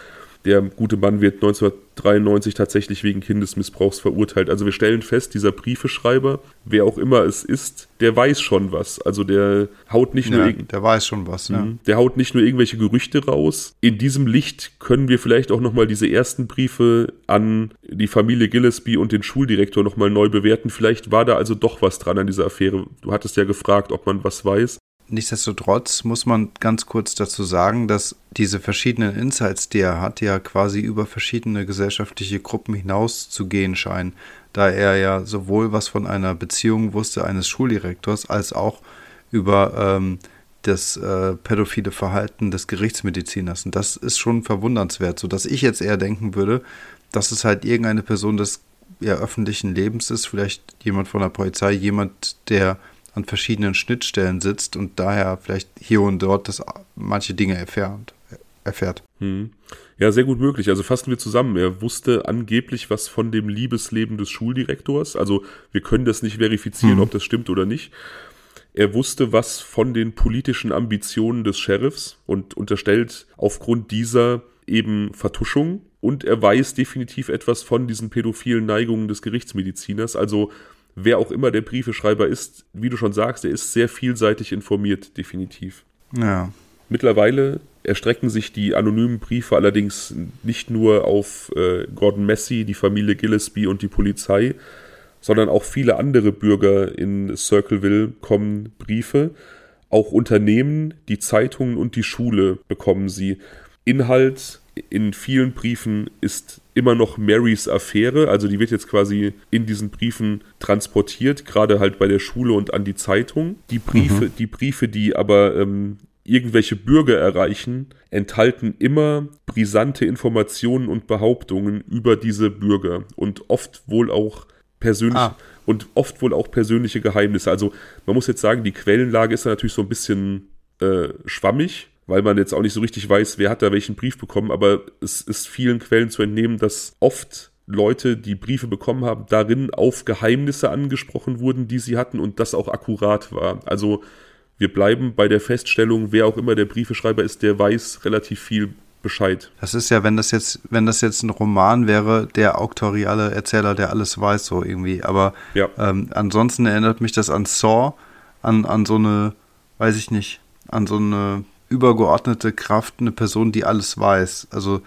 Der gute Mann wird 1993 tatsächlich wegen Kindesmissbrauchs verurteilt. Also wir stellen fest, dieser Briefeschreiber, wer auch immer es ist, der weiß schon was. Also der haut nicht ja, nur der weiß schon was, ja. Mhm. Der haut nicht nur irgendwelche Gerüchte raus. In diesem Licht können wir vielleicht auch nochmal diese ersten Briefe an die Familie Gillespie und den Schuldirektor nochmal neu bewerten. Vielleicht war da also doch was dran an dieser Affäre. Du hattest ja gefragt, ob man was weiß. Nichtsdestotrotz muss man ganz kurz dazu sagen, dass diese verschiedenen Insights, die er hat, ja quasi über verschiedene gesellschaftliche Gruppen hinaus zu gehen scheinen, da er ja sowohl was von einer Beziehung wusste eines Schuldirektors, als auch über ähm, das äh, pädophile Verhalten des Gerichtsmediziners. Und das ist schon verwundernswert, sodass ich jetzt eher denken würde, dass es halt irgendeine Person des ja, öffentlichen Lebens ist, vielleicht jemand von der Polizei, jemand, der an verschiedenen Schnittstellen sitzt und daher vielleicht hier und dort das manche Dinge erfährt. erfährt. Hm. Ja, sehr gut möglich. Also fassen wir zusammen. Er wusste angeblich was von dem Liebesleben des Schuldirektors. Also wir können das nicht verifizieren, hm. ob das stimmt oder nicht. Er wusste was von den politischen Ambitionen des Sheriffs und unterstellt aufgrund dieser eben Vertuschung und er weiß definitiv etwas von diesen pädophilen Neigungen des Gerichtsmediziners. Also wer auch immer der Briefeschreiber ist, wie du schon sagst, er ist sehr vielseitig informiert, definitiv. Ja. Mittlerweile erstrecken sich die anonymen Briefe allerdings nicht nur auf äh, Gordon Massey, die Familie Gillespie und die Polizei, sondern auch viele andere Bürger in Circleville kommen Briefe. Auch Unternehmen, die Zeitungen und die Schule bekommen sie. Inhalt in vielen Briefen ist immer noch Marys Affäre, also die wird jetzt quasi in diesen Briefen transportiert, gerade halt bei der Schule und an die Zeitung. Die Briefe, mhm. die Briefe, die aber ähm, irgendwelche Bürger erreichen, enthalten immer brisante Informationen und Behauptungen über diese Bürger und oft wohl auch persönlich ah. und oft wohl auch persönliche Geheimnisse. Also man muss jetzt sagen, die Quellenlage ist da natürlich so ein bisschen äh, schwammig, weil man jetzt auch nicht so richtig weiß, wer hat da welchen Brief bekommen, aber es ist vielen Quellen zu entnehmen, dass oft Leute, die Briefe bekommen haben, darin auf Geheimnisse angesprochen wurden, die sie hatten und das auch akkurat war. Also wir bleiben bei der Feststellung, wer auch immer der Briefeschreiber ist, der weiß relativ viel Bescheid. Das ist ja, wenn das jetzt, wenn das jetzt ein Roman wäre, der auktoriale Erzähler, der alles weiß, so irgendwie. Aber ja. ähm, ansonsten erinnert mich das an Saw, an, an so eine, weiß ich nicht, an so eine übergeordnete Kraft, eine Person, die alles weiß. Also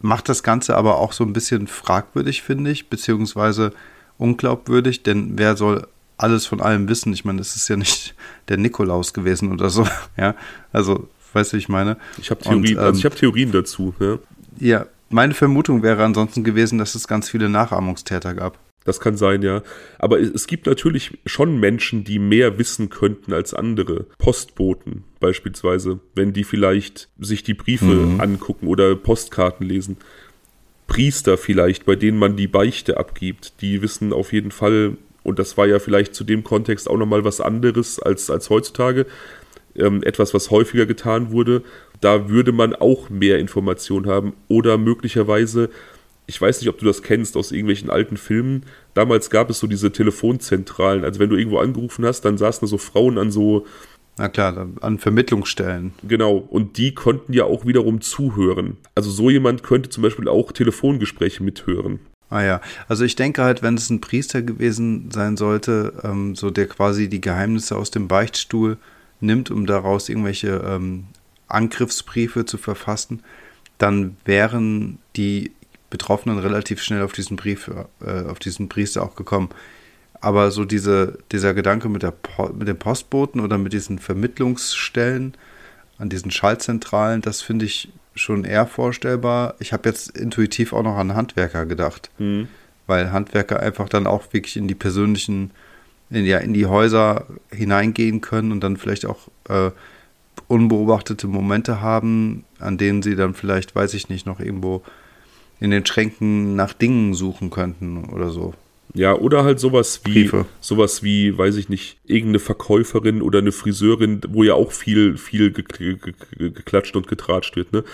macht das Ganze aber auch so ein bisschen fragwürdig, finde ich, beziehungsweise unglaubwürdig, denn wer soll alles von allem wissen. Ich meine, es ist ja nicht der Nikolaus gewesen oder so. Ja, also, weißt du, wie ich meine? Ich habe Theorien, ähm, also ich hab Theorien dazu. Ja. ja, meine Vermutung wäre ansonsten gewesen, dass es ganz viele Nachahmungstäter gab. Das kann sein, ja. Aber es gibt natürlich schon Menschen, die mehr wissen könnten als andere. Postboten beispielsweise, wenn die vielleicht sich die Briefe mhm. angucken oder Postkarten lesen. Priester vielleicht, bei denen man die Beichte abgibt, die wissen auf jeden Fall und das war ja vielleicht zu dem Kontext auch nochmal was anderes als, als heutzutage, ähm, etwas, was häufiger getan wurde, da würde man auch mehr Informationen haben oder möglicherweise, ich weiß nicht, ob du das kennst aus irgendwelchen alten Filmen, damals gab es so diese Telefonzentralen, also wenn du irgendwo angerufen hast, dann saßen da so Frauen an so na klar, an Vermittlungsstellen. Genau, und die konnten ja auch wiederum zuhören. Also so jemand könnte zum Beispiel auch Telefongespräche mithören. Ah ja, also ich denke halt, wenn es ein Priester gewesen sein sollte, ähm, so der quasi die Geheimnisse aus dem Beichtstuhl nimmt, um daraus irgendwelche ähm, Angriffsbriefe zu verfassen, dann wären die Betroffenen relativ schnell auf diesen Brief, äh, auf diesen Priester auch gekommen. Aber so diese, dieser Gedanke mit, der mit den Postboten oder mit diesen Vermittlungsstellen an diesen Schaltzentralen, das finde ich schon eher vorstellbar. Ich habe jetzt intuitiv auch noch an Handwerker gedacht, mhm. weil Handwerker einfach dann auch wirklich in die persönlichen, in, ja, in die Häuser hineingehen können und dann vielleicht auch äh, unbeobachtete Momente haben, an denen sie dann vielleicht, weiß ich nicht, noch irgendwo in den Schränken nach Dingen suchen könnten oder so. Ja, oder halt sowas wie, Briefe. sowas wie, weiß ich nicht, irgendeine Verkäuferin oder eine Friseurin, wo ja auch viel, viel geklatscht und getratscht wird, ne?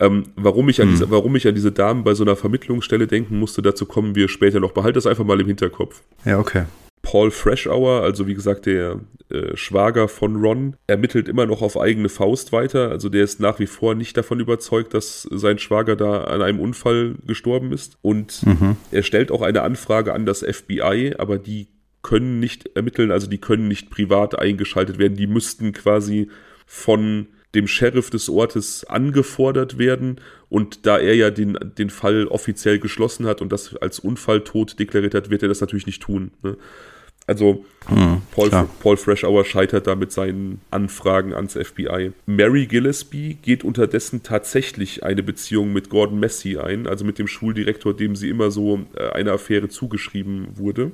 Ähm, warum, ich an hm. diese, warum ich an diese Damen bei so einer Vermittlungsstelle denken musste, dazu kommen wir später noch. Behalte das einfach mal im Hinterkopf. Ja, okay. Paul Freshour, also wie gesagt der äh, Schwager von Ron, ermittelt immer noch auf eigene Faust weiter. Also der ist nach wie vor nicht davon überzeugt, dass sein Schwager da an einem Unfall gestorben ist. Und mhm. er stellt auch eine Anfrage an das FBI, aber die können nicht ermitteln, also die können nicht privat eingeschaltet werden. Die müssten quasi von dem Sheriff des Ortes angefordert werden. Und da er ja den, den Fall offiziell geschlossen hat und das als Unfalltot deklariert hat, wird er das natürlich nicht tun. Ne? Also hm, Paul, Paul Freshour scheitert da mit seinen Anfragen ans FBI. Mary Gillespie geht unterdessen tatsächlich eine Beziehung mit Gordon Massey ein, also mit dem Schuldirektor, dem sie immer so äh, eine Affäre zugeschrieben wurde.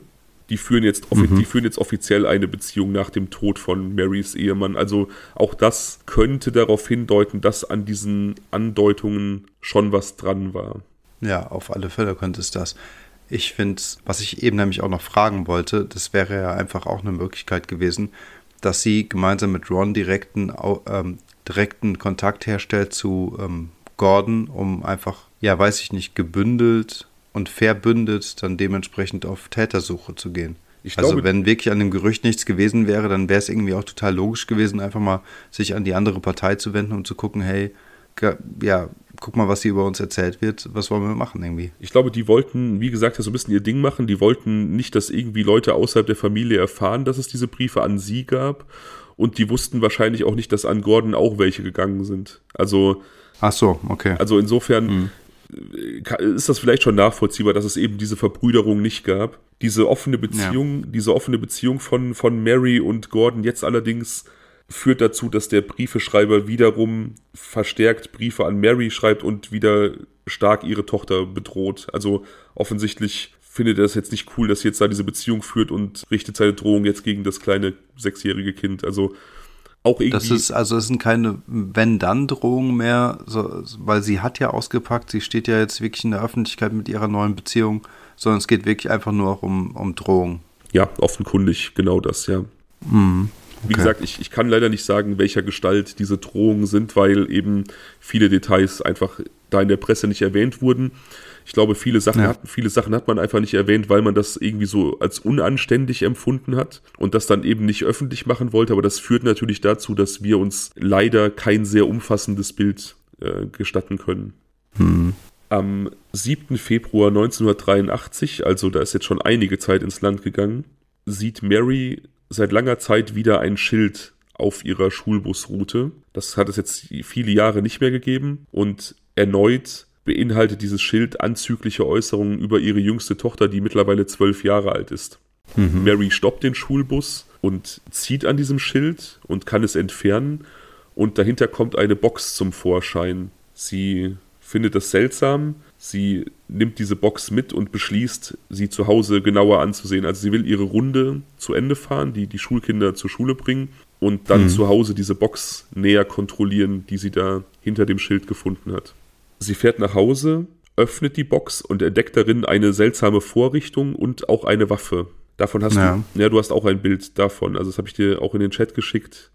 Die führen, jetzt mhm. die führen jetzt offiziell eine Beziehung nach dem Tod von Marys Ehemann. Also auch das könnte darauf hindeuten, dass an diesen Andeutungen schon was dran war. Ja, auf alle Fälle könnte es das. Ich finde, was ich eben nämlich auch noch fragen wollte, das wäre ja einfach auch eine Möglichkeit gewesen, dass sie gemeinsam mit Ron direkten, ähm, direkten Kontakt herstellt zu ähm, Gordon, um einfach, ja, weiß ich nicht, gebündelt und verbündet dann dementsprechend auf Tätersuche zu gehen. Ich also glaube, wenn wirklich an dem Gerücht nichts gewesen wäre, dann wäre es irgendwie auch total logisch gewesen, einfach mal sich an die andere Partei zu wenden und zu gucken, hey, ja, guck mal, was hier über uns erzählt wird, was wollen wir machen irgendwie? Ich glaube, die wollten, wie gesagt, so ein bisschen ihr Ding machen. Die wollten nicht, dass irgendwie Leute außerhalb der Familie erfahren, dass es diese Briefe an sie gab. Und die wussten wahrscheinlich auch nicht, dass an Gordon auch welche gegangen sind. Also. Ach so, okay. Also insofern. Mhm ist das vielleicht schon nachvollziehbar, dass es eben diese Verbrüderung nicht gab. Diese offene Beziehung, ja. diese offene Beziehung von, von Mary und Gordon jetzt allerdings führt dazu, dass der Briefeschreiber wiederum verstärkt Briefe an Mary schreibt und wieder stark ihre Tochter bedroht. Also offensichtlich findet er es jetzt nicht cool, dass jetzt da diese Beziehung führt und richtet seine Drohung jetzt gegen das kleine sechsjährige Kind. Also auch irgendwie. Das ist, also es sind keine Wenn-Dann-Drohungen mehr, so, weil sie hat ja ausgepackt, sie steht ja jetzt wirklich in der Öffentlichkeit mit ihrer neuen Beziehung, sondern es geht wirklich einfach nur um, um Drohung. Ja, offenkundig, genau das, ja. Mhm. Wie gesagt, ich, ich kann leider nicht sagen, welcher Gestalt diese Drohungen sind, weil eben viele Details einfach da in der Presse nicht erwähnt wurden. Ich glaube, viele Sachen, ja. hat, viele Sachen hat man einfach nicht erwähnt, weil man das irgendwie so als unanständig empfunden hat und das dann eben nicht öffentlich machen wollte. Aber das führt natürlich dazu, dass wir uns leider kein sehr umfassendes Bild äh, gestatten können. Hm. Am 7. Februar 1983, also da ist jetzt schon einige Zeit ins Land gegangen, sieht Mary seit langer Zeit wieder ein Schild auf ihrer Schulbusroute. Das hat es jetzt viele Jahre nicht mehr gegeben und erneut beinhaltet dieses Schild anzügliche Äußerungen über ihre jüngste Tochter, die mittlerweile zwölf Jahre alt ist. Mhm. Mary stoppt den Schulbus und zieht an diesem Schild und kann es entfernen und dahinter kommt eine Box zum Vorschein. Sie findet das seltsam, Sie nimmt diese Box mit und beschließt, sie zu Hause genauer anzusehen. Also sie will ihre Runde zu Ende fahren, die die Schulkinder zur Schule bringen und dann mhm. zu Hause diese Box näher kontrollieren, die sie da hinter dem Schild gefunden hat. Sie fährt nach Hause, öffnet die Box und entdeckt darin eine seltsame Vorrichtung und auch eine Waffe. Davon hast ja. du, ja, du hast auch ein Bild davon. Also das habe ich dir auch in den Chat geschickt.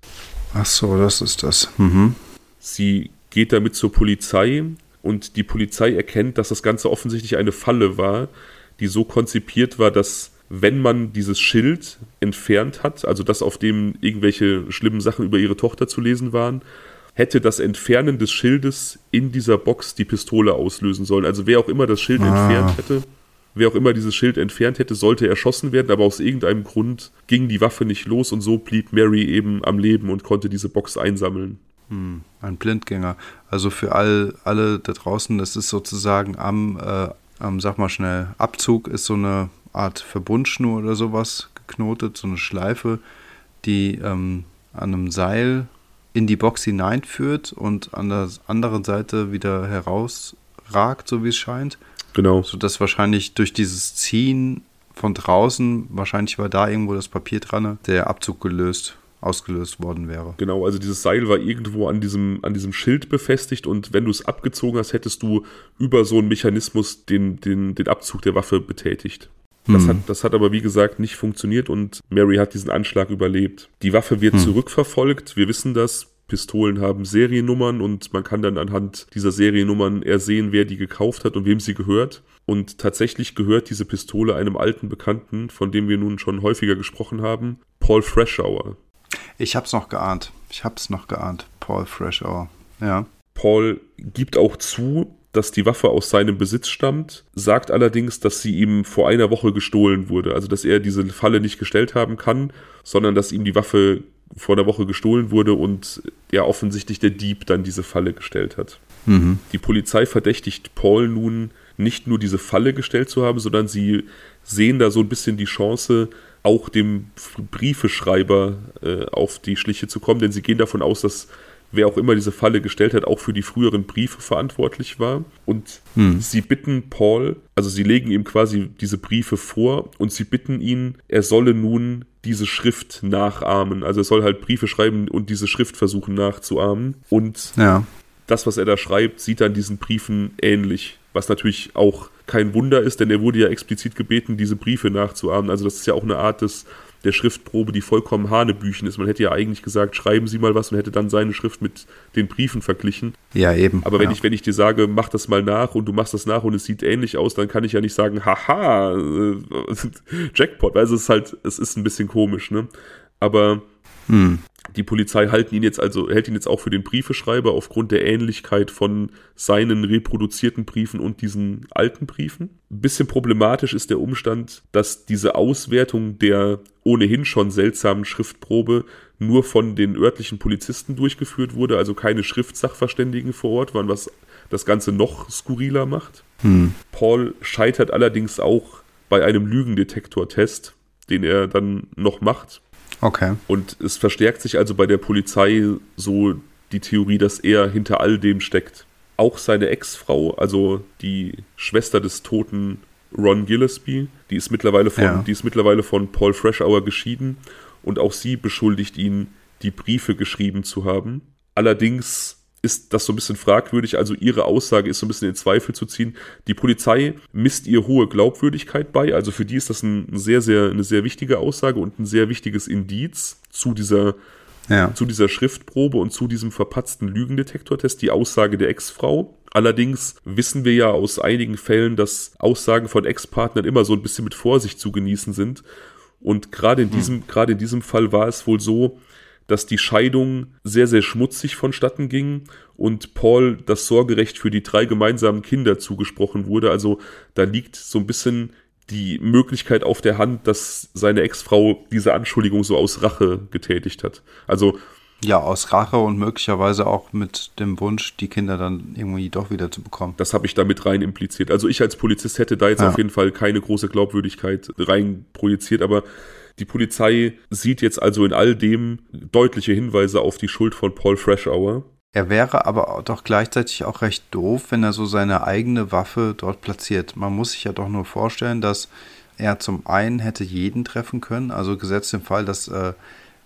Ach so, das ist das. Mhm. Sie geht damit zur Polizei und die Polizei erkennt, dass das Ganze offensichtlich eine Falle war, die so konzipiert war, dass wenn man dieses Schild entfernt hat, also das, auf dem irgendwelche schlimmen Sachen über ihre Tochter zu lesen waren, hätte das Entfernen des Schildes in dieser Box die Pistole auslösen sollen. Also wer auch immer das Schild ah. entfernt hätte, wer auch immer dieses Schild entfernt hätte, sollte erschossen werden, aber aus irgendeinem Grund ging die Waffe nicht los und so blieb Mary eben am Leben und konnte diese Box einsammeln. Hm, ein Blindgänger. Also für all, alle da draußen, das ist sozusagen am, äh, am, sag mal schnell, Abzug ist so eine Art Verbundschnur oder sowas geknotet, so eine Schleife, die ähm, an einem Seil in die Box hineinführt und an der anderen Seite wieder herausragt, so wie es scheint. Genau. Sodass wahrscheinlich durch dieses Ziehen von draußen, wahrscheinlich war da irgendwo das Papier dran, der Abzug gelöst ausgelöst worden wäre. Genau, also dieses Seil war irgendwo an diesem, an diesem Schild befestigt und wenn du es abgezogen hast, hättest du über so einen Mechanismus den, den, den Abzug der Waffe betätigt. Das, hm. hat, das hat aber wie gesagt nicht funktioniert und Mary hat diesen Anschlag überlebt. Die Waffe wird hm. zurückverfolgt, wir wissen das. Pistolen haben Seriennummern und man kann dann anhand dieser Seriennummern ersehen, wer die gekauft hat und wem sie gehört. Und tatsächlich gehört diese Pistole einem alten Bekannten, von dem wir nun schon häufiger gesprochen haben, Paul Freshour. Ich hab's noch geahnt. Ich hab's noch geahnt. Paul Freshour. Ja. Paul gibt auch zu, dass die Waffe aus seinem Besitz stammt, sagt allerdings, dass sie ihm vor einer Woche gestohlen wurde. Also, dass er diese Falle nicht gestellt haben kann, sondern dass ihm die Waffe vor einer Woche gestohlen wurde und ja offensichtlich der Dieb dann diese Falle gestellt hat. Mhm. Die Polizei verdächtigt Paul nun nicht nur diese Falle gestellt zu haben, sondern sie sehen da so ein bisschen die Chance, auch dem Briefeschreiber äh, auf die Schliche zu kommen, denn sie gehen davon aus, dass wer auch immer diese Falle gestellt hat, auch für die früheren Briefe verantwortlich war. Und hm. sie bitten Paul, also sie legen ihm quasi diese Briefe vor und sie bitten ihn, er solle nun diese Schrift nachahmen. Also er soll halt Briefe schreiben und diese Schrift versuchen nachzuahmen. Und ja. das, was er da schreibt, sieht dann diesen Briefen ähnlich. Was natürlich auch kein Wunder ist, denn er wurde ja explizit gebeten, diese Briefe nachzuahmen. Also das ist ja auch eine Art des, der Schriftprobe, die vollkommen Hanebüchen ist. Man hätte ja eigentlich gesagt, schreiben Sie mal was und hätte dann seine Schrift mit den Briefen verglichen. Ja, eben. Aber wenn, ja. ich, wenn ich dir sage, mach das mal nach und du machst das nach und es sieht ähnlich aus, dann kann ich ja nicht sagen, haha, äh, Jackpot. Also es ist halt, es ist ein bisschen komisch, ne? Aber hm. Die Polizei halten ihn jetzt also, hält ihn jetzt auch für den Briefeschreiber aufgrund der Ähnlichkeit von seinen reproduzierten Briefen und diesen alten Briefen. Ein bisschen problematisch ist der Umstand, dass diese Auswertung der ohnehin schon seltsamen Schriftprobe nur von den örtlichen Polizisten durchgeführt wurde, also keine Schriftsachverständigen vor Ort waren, was das Ganze noch skurriler macht. Hm. Paul scheitert allerdings auch bei einem Lügendetektor-Test, den er dann noch macht. Okay. Und es verstärkt sich also bei der Polizei so die Theorie, dass er hinter all dem steckt. Auch seine Ex-Frau, also die Schwester des toten Ron Gillespie, die ist mittlerweile von, ja. die ist mittlerweile von Paul Freshour geschieden und auch sie beschuldigt ihn, die Briefe geschrieben zu haben. Allerdings ist das so ein bisschen fragwürdig. Also ihre Aussage ist so ein bisschen in Zweifel zu ziehen. Die Polizei misst ihr hohe Glaubwürdigkeit bei. Also für die ist das ein sehr, sehr, eine sehr wichtige Aussage und ein sehr wichtiges Indiz zu dieser, ja. zu dieser Schriftprobe und zu diesem verpatzten Lügendetektortest, die Aussage der Ex-Frau. Allerdings wissen wir ja aus einigen Fällen, dass Aussagen von Ex-Partnern immer so ein bisschen mit Vorsicht zu genießen sind. Und gerade in hm. diesem, hm. gerade in diesem Fall war es wohl so, dass die Scheidung sehr, sehr schmutzig vonstatten ging und Paul das Sorgerecht für die drei gemeinsamen Kinder zugesprochen wurde. Also da liegt so ein bisschen die Möglichkeit auf der Hand, dass seine Ex-Frau diese Anschuldigung so aus Rache getätigt hat. Also ja, aus Rache und möglicherweise auch mit dem Wunsch, die Kinder dann irgendwie doch wieder zu bekommen. Das habe ich damit rein impliziert. Also ich als Polizist hätte da jetzt ja. auf jeden Fall keine große Glaubwürdigkeit rein projiziert, aber die Polizei sieht jetzt also in all dem deutliche Hinweise auf die Schuld von Paul Freshour. Er wäre aber doch gleichzeitig auch recht doof, wenn er so seine eigene Waffe dort platziert. Man muss sich ja doch nur vorstellen, dass er zum einen hätte jeden treffen können, also gesetzt im Fall, dass äh,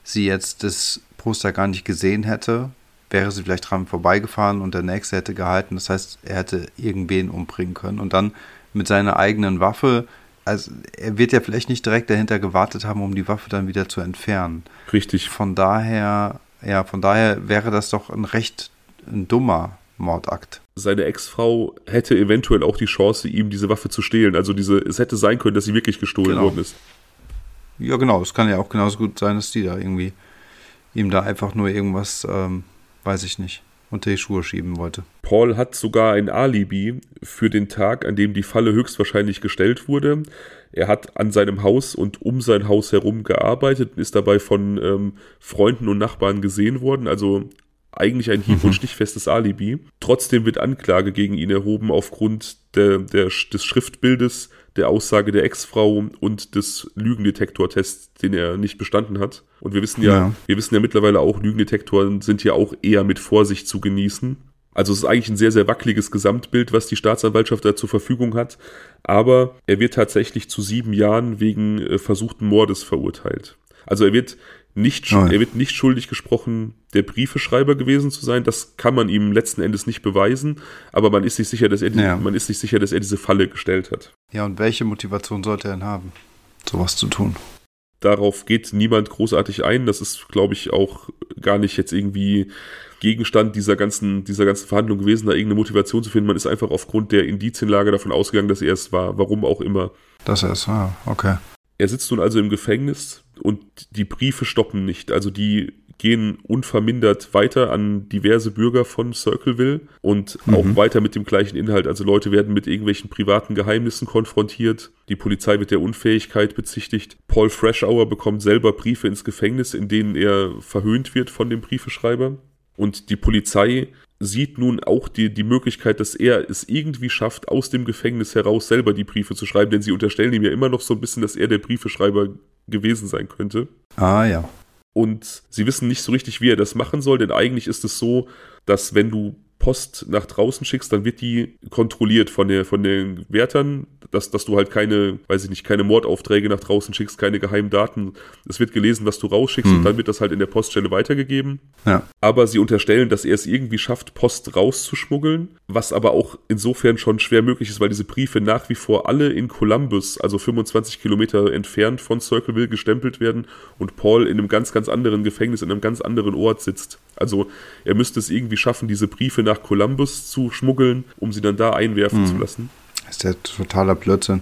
sie jetzt das Poster gar nicht gesehen hätte, wäre sie vielleicht dran vorbeigefahren und der nächste hätte gehalten. Das heißt, er hätte irgendwen umbringen können und dann mit seiner eigenen Waffe also er wird ja vielleicht nicht direkt dahinter gewartet haben, um die Waffe dann wieder zu entfernen. Richtig. Von daher, ja, von daher wäre das doch ein recht ein dummer Mordakt. Seine Ex-Frau hätte eventuell auch die Chance, ihm diese Waffe zu stehlen. Also diese, es hätte sein können, dass sie wirklich gestohlen genau. worden ist. Ja, genau. Es kann ja auch genauso gut sein, dass die da irgendwie ihm da einfach nur irgendwas, ähm, weiß ich nicht, unter die Schuhe schieben wollte. Paul hat sogar ein Alibi für den Tag, an dem die Falle höchstwahrscheinlich gestellt wurde. Er hat an seinem Haus und um sein Haus herum gearbeitet und ist dabei von ähm, Freunden und Nachbarn gesehen worden. Also eigentlich ein hieb- und stichfestes Alibi. Trotzdem wird Anklage gegen ihn erhoben aufgrund der, der, des Schriftbildes, der Aussage der Ex-Frau und des Lügendetektortests, den er nicht bestanden hat. Und wir wissen ja, ja, wir wissen ja mittlerweile auch, Lügendetektoren sind ja auch eher mit Vorsicht zu genießen. Also es ist eigentlich ein sehr, sehr wackeliges Gesamtbild, was die Staatsanwaltschaft da zur Verfügung hat. Aber er wird tatsächlich zu sieben Jahren wegen äh, versuchten Mordes verurteilt. Also er wird nicht, oh. er wird nicht schuldig gesprochen, der Briefeschreiber gewesen zu sein. Das kann man ihm letzten Endes nicht beweisen, aber man ist sich sicher, dass er, ja. man ist sich sicher, dass er diese Falle gestellt hat. Ja, und welche Motivation sollte er denn haben, sowas zu tun? Darauf geht niemand großartig ein. Das ist, glaube ich, auch gar nicht jetzt irgendwie Gegenstand dieser ganzen, dieser ganzen Verhandlung gewesen, da irgendeine Motivation zu finden. Man ist einfach aufgrund der Indizienlage davon ausgegangen, dass er es war, warum auch immer. Das ist, ah, okay. Er sitzt nun also im Gefängnis und die Briefe stoppen nicht. Also die gehen unvermindert weiter an diverse Bürger von Circleville und mhm. auch weiter mit dem gleichen Inhalt. Also Leute werden mit irgendwelchen privaten Geheimnissen konfrontiert. Die Polizei wird der Unfähigkeit bezichtigt. Paul Freshour bekommt selber Briefe ins Gefängnis, in denen er verhöhnt wird von dem Briefeschreiber. Und die Polizei sieht nun auch die, die Möglichkeit, dass er es irgendwie schafft, aus dem Gefängnis heraus selber die Briefe zu schreiben, denn sie unterstellen ihm ja immer noch so ein bisschen, dass er der Briefeschreiber gewesen sein könnte. Ah ja. Und sie wissen nicht so richtig, wie er das machen soll, denn eigentlich ist es so, dass wenn du Post nach draußen schickst, dann wird die kontrolliert von, der, von den Wärtern, dass, dass du halt keine, weiß ich nicht, keine Mordaufträge nach draußen schickst, keine geheimen Daten. Es wird gelesen, was du rausschickst hm. und dann wird das halt in der Poststelle weitergegeben. Ja. Aber sie unterstellen, dass er es irgendwie schafft, Post rauszuschmuggeln, was aber auch insofern schon schwer möglich ist, weil diese Briefe nach wie vor alle in Columbus, also 25 Kilometer entfernt von Circleville, gestempelt werden und Paul in einem ganz, ganz anderen Gefängnis, in einem ganz anderen Ort sitzt. Also er müsste es irgendwie schaffen, diese Briefe nach Columbus zu schmuggeln, um sie dann da einwerfen hm. zu lassen. Das ist ja totaler Blödsinn.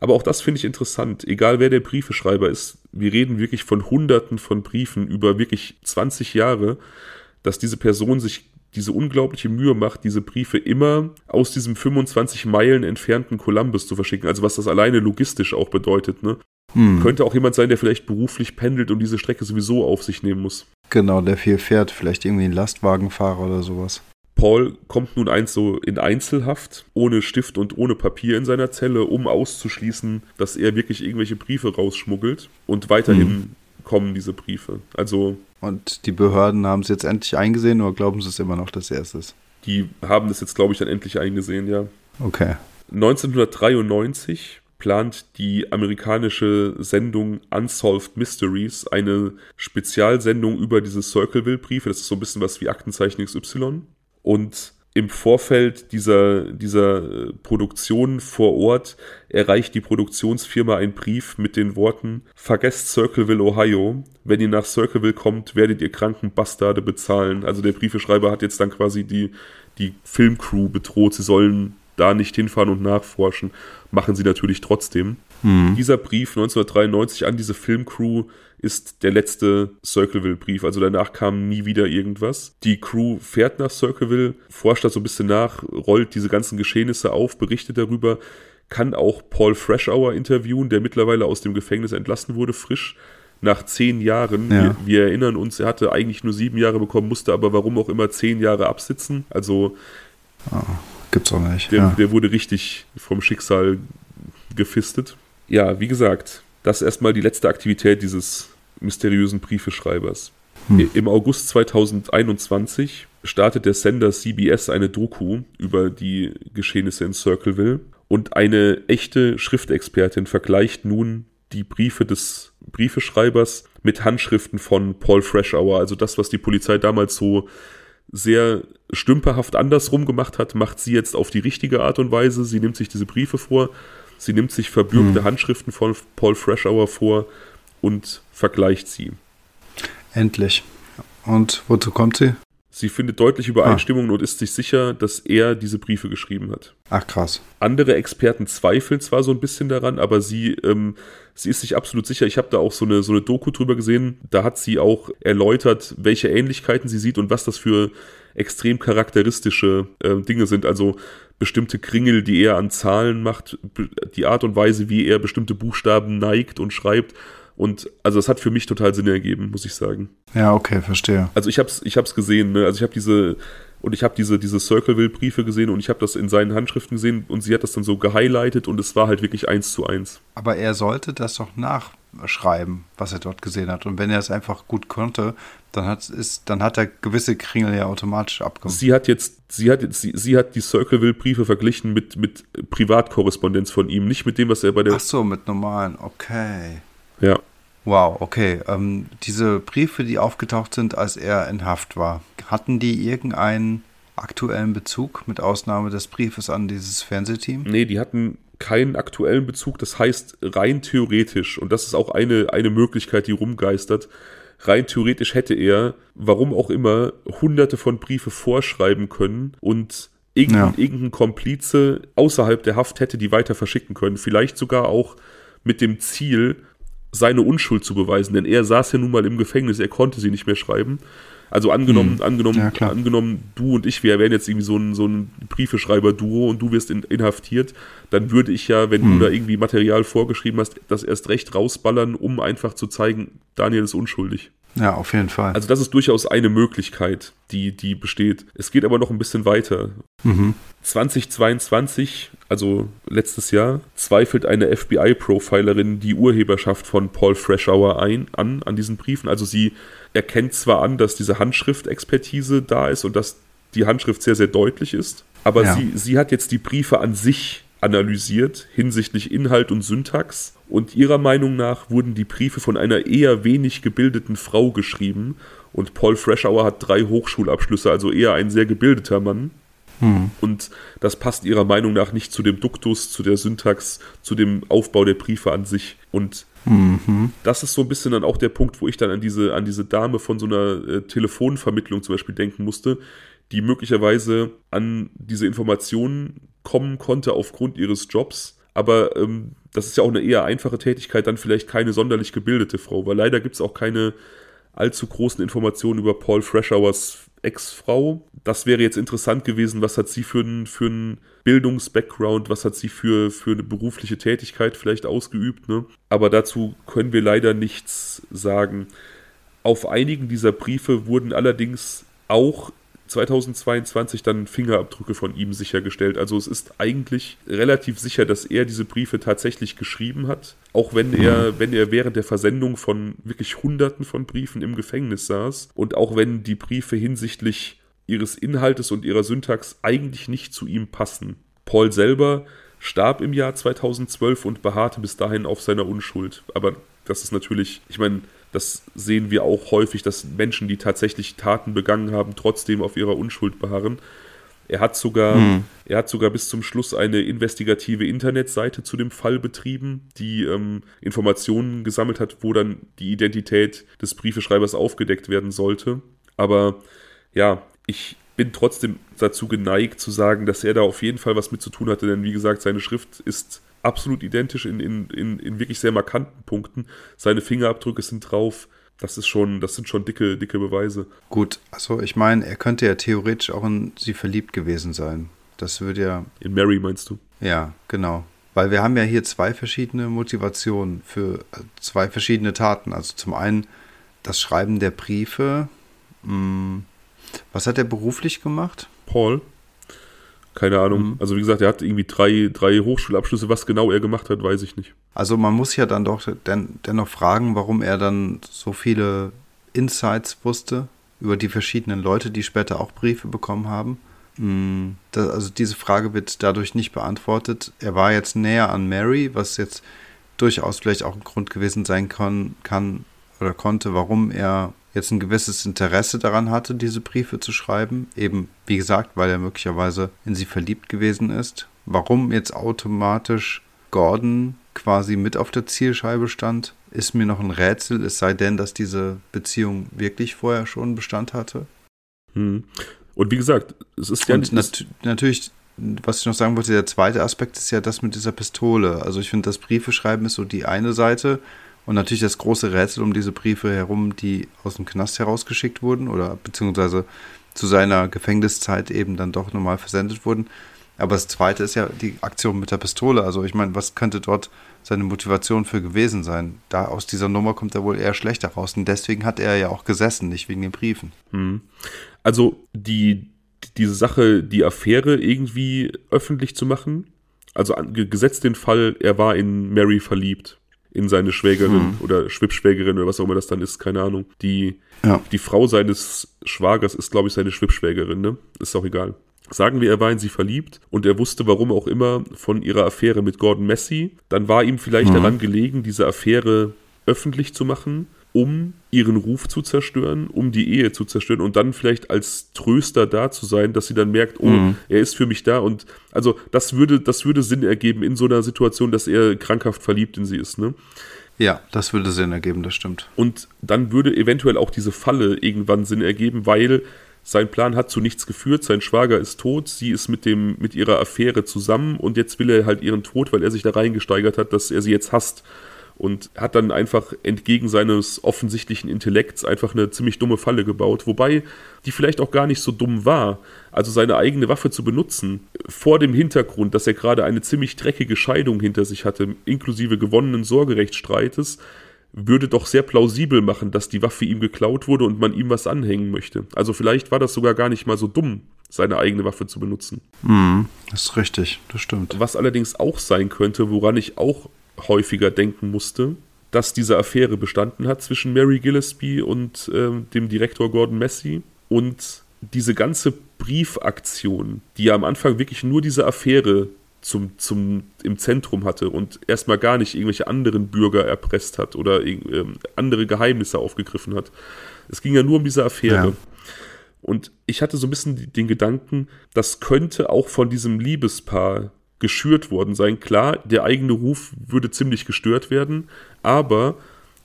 Aber auch das finde ich interessant. Egal wer der Briefeschreiber ist, wir reden wirklich von Hunderten von Briefen über wirklich 20 Jahre, dass diese Person sich diese unglaubliche Mühe macht, diese Briefe immer aus diesem 25 Meilen entfernten Columbus zu verschicken. Also was das alleine logistisch auch bedeutet. Ne? Hm. Könnte auch jemand sein, der vielleicht beruflich pendelt und diese Strecke sowieso auf sich nehmen muss. Genau, der viel fährt. Vielleicht irgendwie ein Lastwagenfahrer oder sowas. Paul kommt nun eins so in Einzelhaft, ohne Stift und ohne Papier in seiner Zelle, um auszuschließen, dass er wirklich irgendwelche Briefe rausschmuggelt. Und weiterhin hm. Kommen diese Briefe. Also. Und die Behörden haben es jetzt endlich eingesehen oder glauben sie es immer noch, dass er es ist? Die haben das jetzt, glaube ich, dann endlich eingesehen, ja. Okay. 1993 plant die amerikanische Sendung Unsolved Mysteries eine Spezialsendung über diese Circleville-Briefe. Das ist so ein bisschen was wie Aktenzeichen XY. Und im Vorfeld dieser, dieser Produktion vor Ort erreicht die Produktionsfirma einen Brief mit den Worten Vergesst Circleville, Ohio. Wenn ihr nach Circleville kommt, werdet ihr kranken Bastarde bezahlen. Also der Briefeschreiber hat jetzt dann quasi die, die Filmcrew bedroht, sie sollen da nicht hinfahren und nachforschen. Machen sie natürlich trotzdem. Mhm. Dieser Brief 1993 an diese Filmcrew ist der letzte Circleville-Brief. Also danach kam nie wieder irgendwas. Die Crew fährt nach Circleville, forscht da so ein bisschen nach, rollt diese ganzen Geschehnisse auf, berichtet darüber, kann auch Paul Freshour interviewen, der mittlerweile aus dem Gefängnis entlassen wurde, frisch. Nach zehn Jahren, ja. wir, wir, erinnern uns, er hatte eigentlich nur sieben Jahre bekommen, musste aber warum auch immer zehn Jahre absitzen. Also oh, gibt's auch nicht. Der, ja. der wurde richtig vom Schicksal gefistet. Ja, wie gesagt, das ist erstmal die letzte Aktivität dieses mysteriösen Briefeschreibers. Hm. Im August 2021 startet der Sender CBS eine Doku über die Geschehnisse in Circleville und eine echte Schriftexpertin vergleicht nun die Briefe des Briefeschreibers mit Handschriften von Paul Freshour. Also das, was die Polizei damals so sehr stümperhaft andersrum gemacht hat, macht sie jetzt auf die richtige Art und Weise. Sie nimmt sich diese Briefe vor Sie nimmt sich verbürgte hm. Handschriften von Paul Freshour vor und vergleicht sie. Endlich. Und wozu kommt sie? Sie findet deutliche Übereinstimmungen ah. und ist sich sicher, dass er diese Briefe geschrieben hat. Ach krass. Andere Experten zweifeln zwar so ein bisschen daran, aber sie, ähm, sie ist sich absolut sicher. Ich habe da auch so eine, so eine Doku drüber gesehen. Da hat sie auch erläutert, welche Ähnlichkeiten sie sieht und was das für extrem charakteristische äh, Dinge sind. Also bestimmte Kringel, die er an Zahlen macht, die Art und Weise, wie er bestimmte Buchstaben neigt und schreibt. Und also das hat für mich total Sinn ergeben, muss ich sagen. Ja, okay, verstehe. Also ich hab's, ich hab's gesehen, ne? Also ich habe diese und ich habe diese, diese Circleville-Briefe gesehen und ich habe das in seinen Handschriften gesehen und sie hat das dann so gehighlightet und es war halt wirklich eins zu eins. Aber er sollte das doch nachschreiben, was er dort gesehen hat. Und wenn er es einfach gut konnte, dann hat, ist, dann hat er gewisse Kringel ja automatisch abgemacht. Sie hat jetzt, sie hat jetzt, sie, sie hat die Circleville-Briefe verglichen mit, mit Privatkorrespondenz von ihm, nicht mit dem, was er bei der. Ach so, mit normalen, okay. Ja. Wow, okay. Ähm, diese Briefe, die aufgetaucht sind, als er in Haft war, hatten die irgendeinen aktuellen Bezug, mit Ausnahme des Briefes an dieses Fernsehteam? Nee, die hatten keinen aktuellen Bezug. Das heißt, rein theoretisch, und das ist auch eine, eine Möglichkeit, die rumgeistert, rein theoretisch hätte er, warum auch immer, hunderte von Briefe vorschreiben können und irgendein, ja. irgendein Komplize außerhalb der Haft hätte die weiter verschicken können. Vielleicht sogar auch mit dem Ziel, seine Unschuld zu beweisen, denn er saß ja nun mal im Gefängnis, er konnte sie nicht mehr schreiben. Also angenommen, hm. angenommen, ja, angenommen, du und ich, wir wären jetzt irgendwie so ein, so ein Briefeschreiber-Duo und du wirst in, inhaftiert, dann würde ich ja, wenn hm. du da irgendwie Material vorgeschrieben hast, das erst recht rausballern, um einfach zu zeigen, Daniel ist unschuldig. Ja, auf jeden Fall. Also das ist durchaus eine Möglichkeit, die, die besteht. Es geht aber noch ein bisschen weiter. Mhm. 2022, also letztes Jahr, zweifelt eine FBI-Profilerin die Urheberschaft von Paul Freshour ein, an, an diesen Briefen. Also sie erkennt zwar an, dass diese Handschriftexpertise da ist und dass die Handschrift sehr, sehr deutlich ist, aber ja. sie, sie hat jetzt die Briefe an sich analysiert hinsichtlich Inhalt und Syntax und ihrer Meinung nach wurden die Briefe von einer eher wenig gebildeten Frau geschrieben und Paul Freshour hat drei Hochschulabschlüsse, also eher ein sehr gebildeter Mann. Hm. Und das passt ihrer Meinung nach nicht zu dem Duktus, zu der Syntax, zu dem Aufbau der Briefe an sich. Und mhm. das ist so ein bisschen dann auch der Punkt, wo ich dann an diese, an diese Dame von so einer äh, Telefonvermittlung zum Beispiel denken musste, die möglicherweise an diese Informationen kommen konnte aufgrund ihres Jobs, aber ähm, das ist ja auch eine eher einfache Tätigkeit, dann vielleicht keine sonderlich gebildete Frau, weil leider gibt es auch keine allzu großen Informationen über Paul Freshours Ex-Frau. Das wäre jetzt interessant gewesen, was hat sie für einen für Bildungs-Background, was hat sie für, für eine berufliche Tätigkeit vielleicht ausgeübt. Ne? Aber dazu können wir leider nichts sagen. Auf einigen dieser Briefe wurden allerdings auch 2022 dann Fingerabdrücke von ihm sichergestellt. Also es ist eigentlich relativ sicher, dass er diese Briefe tatsächlich geschrieben hat, auch wenn er, wenn er während der Versendung von wirklich Hunderten von Briefen im Gefängnis saß und auch wenn die Briefe hinsichtlich ihres Inhaltes und ihrer Syntax eigentlich nicht zu ihm passen. Paul selber starb im Jahr 2012 und beharrte bis dahin auf seiner Unschuld. Aber das ist natürlich, ich meine, das sehen wir auch häufig, dass Menschen, die tatsächlich Taten begangen haben, trotzdem auf ihrer Unschuld beharren. Er hat sogar, hm. er hat sogar bis zum Schluss eine investigative Internetseite zu dem Fall betrieben, die ähm, Informationen gesammelt hat, wo dann die Identität des Briefeschreibers aufgedeckt werden sollte. Aber ja, ich bin trotzdem dazu geneigt zu sagen, dass er da auf jeden Fall was mit zu tun hatte, denn wie gesagt, seine Schrift ist absolut identisch in, in, in, in wirklich sehr markanten Punkten. Seine Fingerabdrücke sind drauf. Das ist schon, das sind schon dicke, dicke Beweise. Gut, also ich meine, er könnte ja theoretisch auch in sie verliebt gewesen sein. Das würde ja. In Mary meinst du? Ja, genau. Weil wir haben ja hier zwei verschiedene Motivationen für äh, zwei verschiedene Taten. Also zum einen das Schreiben der Briefe. Hm, was hat er beruflich gemacht? Paul. Keine Ahnung. Mhm. Also wie gesagt, er hat irgendwie drei, drei Hochschulabschlüsse. Was genau er gemacht hat, weiß ich nicht. Also man muss ja dann doch den, dennoch fragen, warum er dann so viele Insights wusste über die verschiedenen Leute, die später auch Briefe bekommen haben. Mhm. Das, also diese Frage wird dadurch nicht beantwortet. Er war jetzt näher an Mary, was jetzt durchaus vielleicht auch ein Grund gewesen sein kann, kann oder konnte, warum er jetzt ein gewisses Interesse daran hatte, diese Briefe zu schreiben. Eben, wie gesagt, weil er möglicherweise in sie verliebt gewesen ist. Warum jetzt automatisch Gordon quasi mit auf der Zielscheibe stand, ist mir noch ein Rätsel, es sei denn, dass diese Beziehung wirklich vorher schon Bestand hatte. Hm. Und wie gesagt, es ist ja Und nat natürlich, was ich noch sagen wollte, der zweite Aspekt ist ja das mit dieser Pistole. Also ich finde, das Briefeschreiben ist so die eine Seite und natürlich das große Rätsel um diese Briefe herum, die aus dem Knast herausgeschickt wurden oder beziehungsweise zu seiner Gefängniszeit eben dann doch normal versendet wurden. Aber das zweite ist ja die Aktion mit der Pistole. Also ich meine, was könnte dort seine Motivation für gewesen sein? Da aus dieser Nummer kommt er wohl eher schlechter raus. Und deswegen hat er ja auch gesessen, nicht wegen den Briefen. Hm. Also die, diese Sache, die Affäre irgendwie öffentlich zu machen, also gesetzt den Fall, er war in Mary verliebt in seine Schwägerin hm. oder Schwippschwägerin oder was auch immer das dann ist, keine Ahnung. Die, ja. die Frau seines Schwagers ist, glaube ich, seine Schwippschwägerin, ne? Ist auch egal. Sagen wir, er war in sie verliebt und er wusste, warum auch immer, von ihrer Affäre mit Gordon Messi. Dann war ihm vielleicht mhm. daran gelegen, diese Affäre öffentlich zu machen um ihren Ruf zu zerstören, um die Ehe zu zerstören und dann vielleicht als Tröster da zu sein, dass sie dann merkt, oh, mhm. er ist für mich da und also das würde, das würde Sinn ergeben in so einer Situation, dass er krankhaft verliebt in sie ist, ne? Ja, das würde Sinn ergeben, das stimmt. Und dann würde eventuell auch diese Falle irgendwann Sinn ergeben, weil sein Plan hat zu nichts geführt, sein Schwager ist tot, sie ist mit dem mit ihrer Affäre zusammen und jetzt will er halt ihren Tod, weil er sich da reingesteigert hat, dass er sie jetzt hasst und hat dann einfach entgegen seines offensichtlichen Intellekts einfach eine ziemlich dumme Falle gebaut, wobei die vielleicht auch gar nicht so dumm war. Also seine eigene Waffe zu benutzen, vor dem Hintergrund, dass er gerade eine ziemlich dreckige Scheidung hinter sich hatte, inklusive gewonnenen Sorgerechtsstreites, würde doch sehr plausibel machen, dass die Waffe ihm geklaut wurde und man ihm was anhängen möchte. Also vielleicht war das sogar gar nicht mal so dumm, seine eigene Waffe zu benutzen. Das ist richtig, das stimmt. Was allerdings auch sein könnte, woran ich auch häufiger denken musste, dass diese Affäre bestanden hat zwischen Mary Gillespie und äh, dem Direktor Gordon Massey und diese ganze Briefaktion, die ja am Anfang wirklich nur diese Affäre zum, zum, im Zentrum hatte und erstmal gar nicht irgendwelche anderen Bürger erpresst hat oder äh, andere Geheimnisse aufgegriffen hat. Es ging ja nur um diese Affäre. Ja. Und ich hatte so ein bisschen den Gedanken, das könnte auch von diesem Liebespaar geschürt worden sein. Klar, der eigene Ruf würde ziemlich gestört werden, aber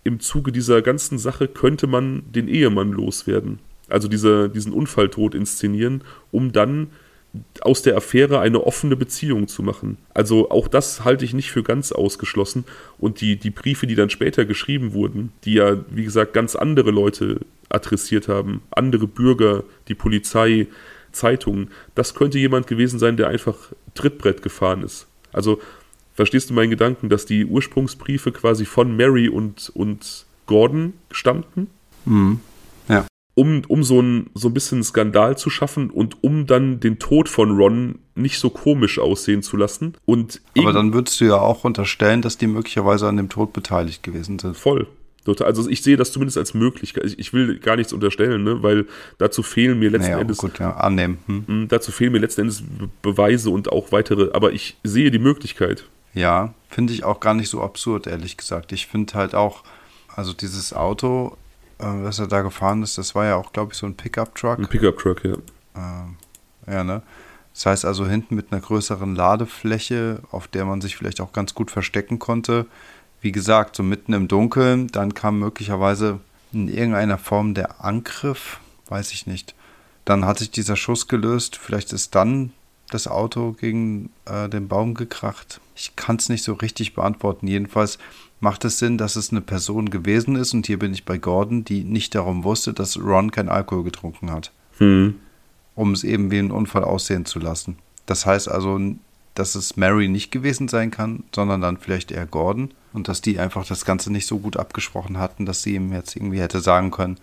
im Zuge dieser ganzen Sache könnte man den Ehemann loswerden. Also diese, diesen Unfalltod inszenieren, um dann aus der Affäre eine offene Beziehung zu machen. Also auch das halte ich nicht für ganz ausgeschlossen. Und die, die Briefe, die dann später geschrieben wurden, die ja, wie gesagt, ganz andere Leute adressiert haben, andere Bürger, die Polizei, Zeitungen, das könnte jemand gewesen sein, der einfach Trittbrett gefahren ist. Also verstehst du meinen Gedanken, dass die Ursprungsbriefe quasi von Mary und, und Gordon stammten? Mhm. Ja. Um, um so ein, so ein bisschen Skandal zu schaffen und um dann den Tod von Ron nicht so komisch aussehen zu lassen. Und Aber dann würdest du ja auch unterstellen, dass die möglicherweise an dem Tod beteiligt gewesen sind. Voll. Also ich sehe das zumindest als Möglichkeit. Ich will gar nichts unterstellen, ne? weil dazu fehlen mir letzten naja, Endes gut, ja, annehmen. Hm. hm. Dazu fehlen mir letzten Endes Beweise und auch weitere. Aber ich sehe die Möglichkeit. Ja, finde ich auch gar nicht so absurd, ehrlich gesagt. Ich finde halt auch, also dieses Auto, äh, was er da gefahren ist, das war ja auch, glaube ich, so ein Pickup-Truck. Ein Pickup-Truck, ja. Äh, ja, ne? Das heißt also hinten mit einer größeren Ladefläche, auf der man sich vielleicht auch ganz gut verstecken konnte wie gesagt, so mitten im Dunkeln, dann kam möglicherweise in irgendeiner Form der Angriff, weiß ich nicht. Dann hat sich dieser Schuss gelöst, vielleicht ist dann das Auto gegen äh, den Baum gekracht. Ich kann es nicht so richtig beantworten. Jedenfalls macht es Sinn, dass es eine Person gewesen ist, und hier bin ich bei Gordon, die nicht darum wusste, dass Ron kein Alkohol getrunken hat. Hm. Um es eben wie ein Unfall aussehen zu lassen. Das heißt also, dass es Mary nicht gewesen sein kann, sondern dann vielleicht eher Gordon und dass die einfach das Ganze nicht so gut abgesprochen hatten, dass sie ihm jetzt irgendwie hätte sagen können,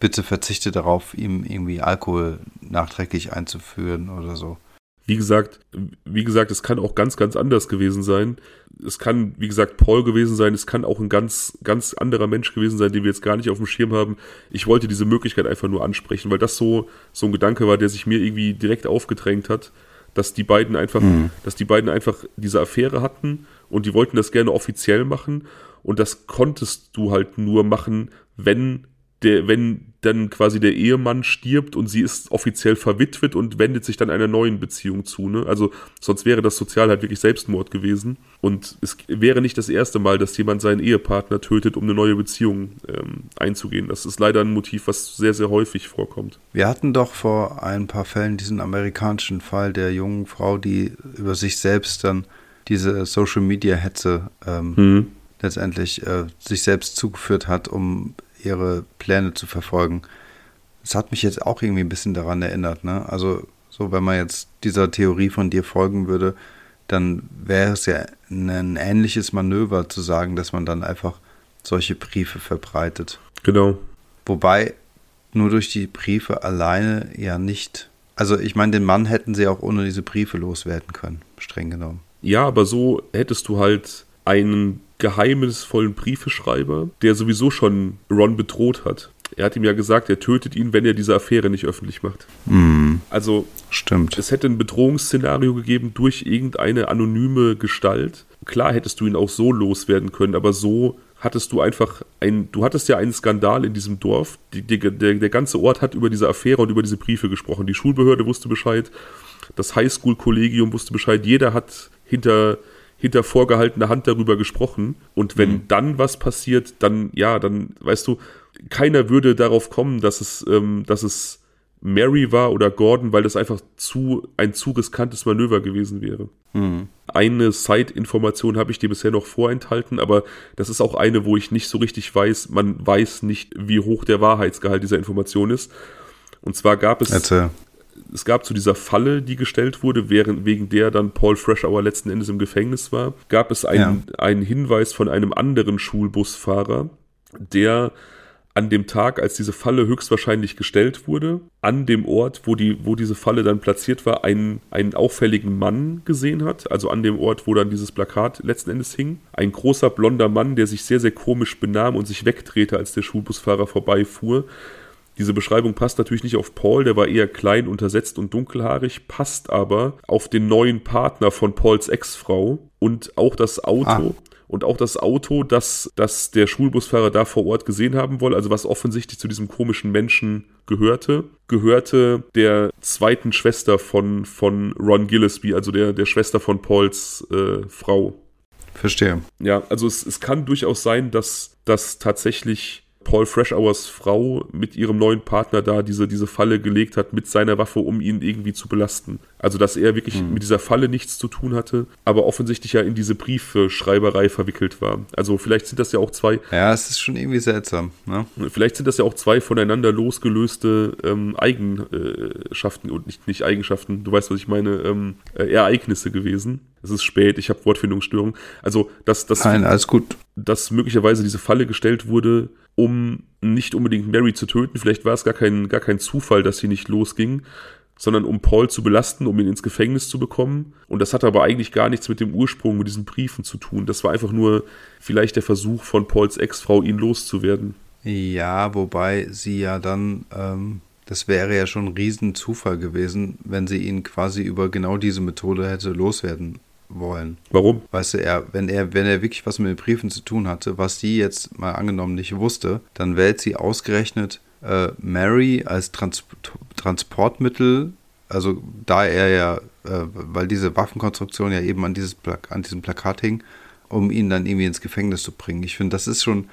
bitte verzichte darauf, ihm irgendwie Alkohol nachträglich einzuführen oder so. Wie gesagt, wie gesagt, es kann auch ganz, ganz anders gewesen sein. Es kann, wie gesagt, Paul gewesen sein. Es kann auch ein ganz, ganz anderer Mensch gewesen sein, den wir jetzt gar nicht auf dem Schirm haben. Ich wollte diese Möglichkeit einfach nur ansprechen, weil das so, so ein Gedanke war, der sich mir irgendwie direkt aufgedrängt hat dass die beiden einfach, mhm. dass die beiden einfach diese Affäre hatten und die wollten das gerne offiziell machen und das konntest du halt nur machen, wenn der, wenn dann quasi der Ehemann stirbt und sie ist offiziell verwitwet und wendet sich dann einer neuen Beziehung zu. Ne? Also sonst wäre das sozial halt wirklich Selbstmord gewesen. Und es wäre nicht das erste Mal, dass jemand seinen Ehepartner tötet, um eine neue Beziehung ähm, einzugehen. Das ist leider ein Motiv, was sehr, sehr häufig vorkommt. Wir hatten doch vor ein paar Fällen diesen amerikanischen Fall der jungen Frau, die über sich selbst dann diese Social-Media-Hetze ähm, mhm. letztendlich äh, sich selbst zugeführt hat, um ihre Pläne zu verfolgen. Das hat mich jetzt auch irgendwie ein bisschen daran erinnert. Ne? Also, so wenn man jetzt dieser Theorie von dir folgen würde, dann wäre es ja ein ähnliches Manöver zu sagen, dass man dann einfach solche Briefe verbreitet. Genau. Wobei nur durch die Briefe alleine ja nicht. Also ich meine, den Mann hätten sie auch ohne diese Briefe loswerden können, streng genommen. Ja, aber so hättest du halt einen geheimnisvollen Briefeschreiber, der sowieso schon Ron bedroht hat. Er hat ihm ja gesagt, er tötet ihn, wenn er diese Affäre nicht öffentlich macht. Mm, also, stimmt. Es hätte ein Bedrohungsszenario gegeben durch irgendeine anonyme Gestalt. Klar hättest du ihn auch so loswerden können, aber so hattest du einfach ein, du hattest ja einen Skandal in diesem Dorf. Die, die, der, der ganze Ort hat über diese Affäre und über diese Briefe gesprochen. Die Schulbehörde wusste Bescheid, das Highschool-Kollegium wusste Bescheid, jeder hat hinter hinter vorgehaltener Hand darüber gesprochen. Und wenn mhm. dann was passiert, dann, ja, dann, weißt du, keiner würde darauf kommen, dass es, ähm, dass es Mary war oder Gordon, weil das einfach zu, ein zu riskantes Manöver gewesen wäre. Mhm. Eine Side-Information habe ich dir bisher noch vorenthalten, aber das ist auch eine, wo ich nicht so richtig weiß, man weiß nicht, wie hoch der Wahrheitsgehalt dieser Information ist. Und zwar gab es, Erzähl es gab zu dieser Falle, die gestellt wurde, während, wegen der dann Paul Freshour letzten Endes im Gefängnis war, gab es einen, ja. einen Hinweis von einem anderen Schulbusfahrer, der an dem Tag, als diese Falle höchstwahrscheinlich gestellt wurde, an dem Ort, wo, die, wo diese Falle dann platziert war, einen, einen auffälligen Mann gesehen hat. Also an dem Ort, wo dann dieses Plakat letzten Endes hing. Ein großer blonder Mann, der sich sehr, sehr komisch benahm und sich wegdrehte, als der Schulbusfahrer vorbeifuhr. Diese Beschreibung passt natürlich nicht auf Paul, der war eher klein, untersetzt und dunkelhaarig, passt aber auf den neuen Partner von Pauls Ex-Frau und auch das Auto. Ah. Und auch das Auto, das, das der Schulbusfahrer da vor Ort gesehen haben wolle, also was offensichtlich zu diesem komischen Menschen gehörte, gehörte der zweiten Schwester von, von Ron Gillespie, also der, der Schwester von Pauls äh, Frau. Verstehe. Ja, also es, es kann durchaus sein, dass, dass tatsächlich Paul Freshours Frau mit ihrem neuen Partner da diese, diese Falle gelegt hat mit seiner Waffe, um ihn irgendwie zu belasten. Also, dass er wirklich mhm. mit dieser Falle nichts zu tun hatte, aber offensichtlich ja in diese Briefschreiberei verwickelt war. Also, vielleicht sind das ja auch zwei. Ja, es ist schon irgendwie seltsam. Ne? Vielleicht sind das ja auch zwei voneinander losgelöste ähm, Eigenschaften und nicht, nicht Eigenschaften, du weißt, was ich meine, ähm, äh, Ereignisse gewesen. Es ist spät, ich habe Wortfindungsstörung. Also, dass das. Nein, alles gut. Dass möglicherweise diese Falle gestellt wurde, um nicht unbedingt Mary zu töten. Vielleicht war es gar kein, gar kein Zufall, dass sie nicht losging, sondern um Paul zu belasten, um ihn ins Gefängnis zu bekommen. Und das hatte aber eigentlich gar nichts mit dem Ursprung, mit diesen Briefen zu tun. Das war einfach nur vielleicht der Versuch von Pauls Ex-Frau, ihn loszuwerden. Ja, wobei sie ja dann, ähm, das wäre ja schon ein Riesenzufall gewesen, wenn sie ihn quasi über genau diese Methode hätte loswerden wollen. Warum? Weißt du, er, wenn er, wenn er wirklich was mit den Briefen zu tun hatte, was sie jetzt mal angenommen nicht wusste, dann wählt sie ausgerechnet äh, Mary als Trans Transportmittel, also da er ja, äh, weil diese Waffenkonstruktion ja eben an, dieses an diesem Plakat hing, um ihn dann irgendwie ins Gefängnis zu bringen. Ich finde, das ist schon,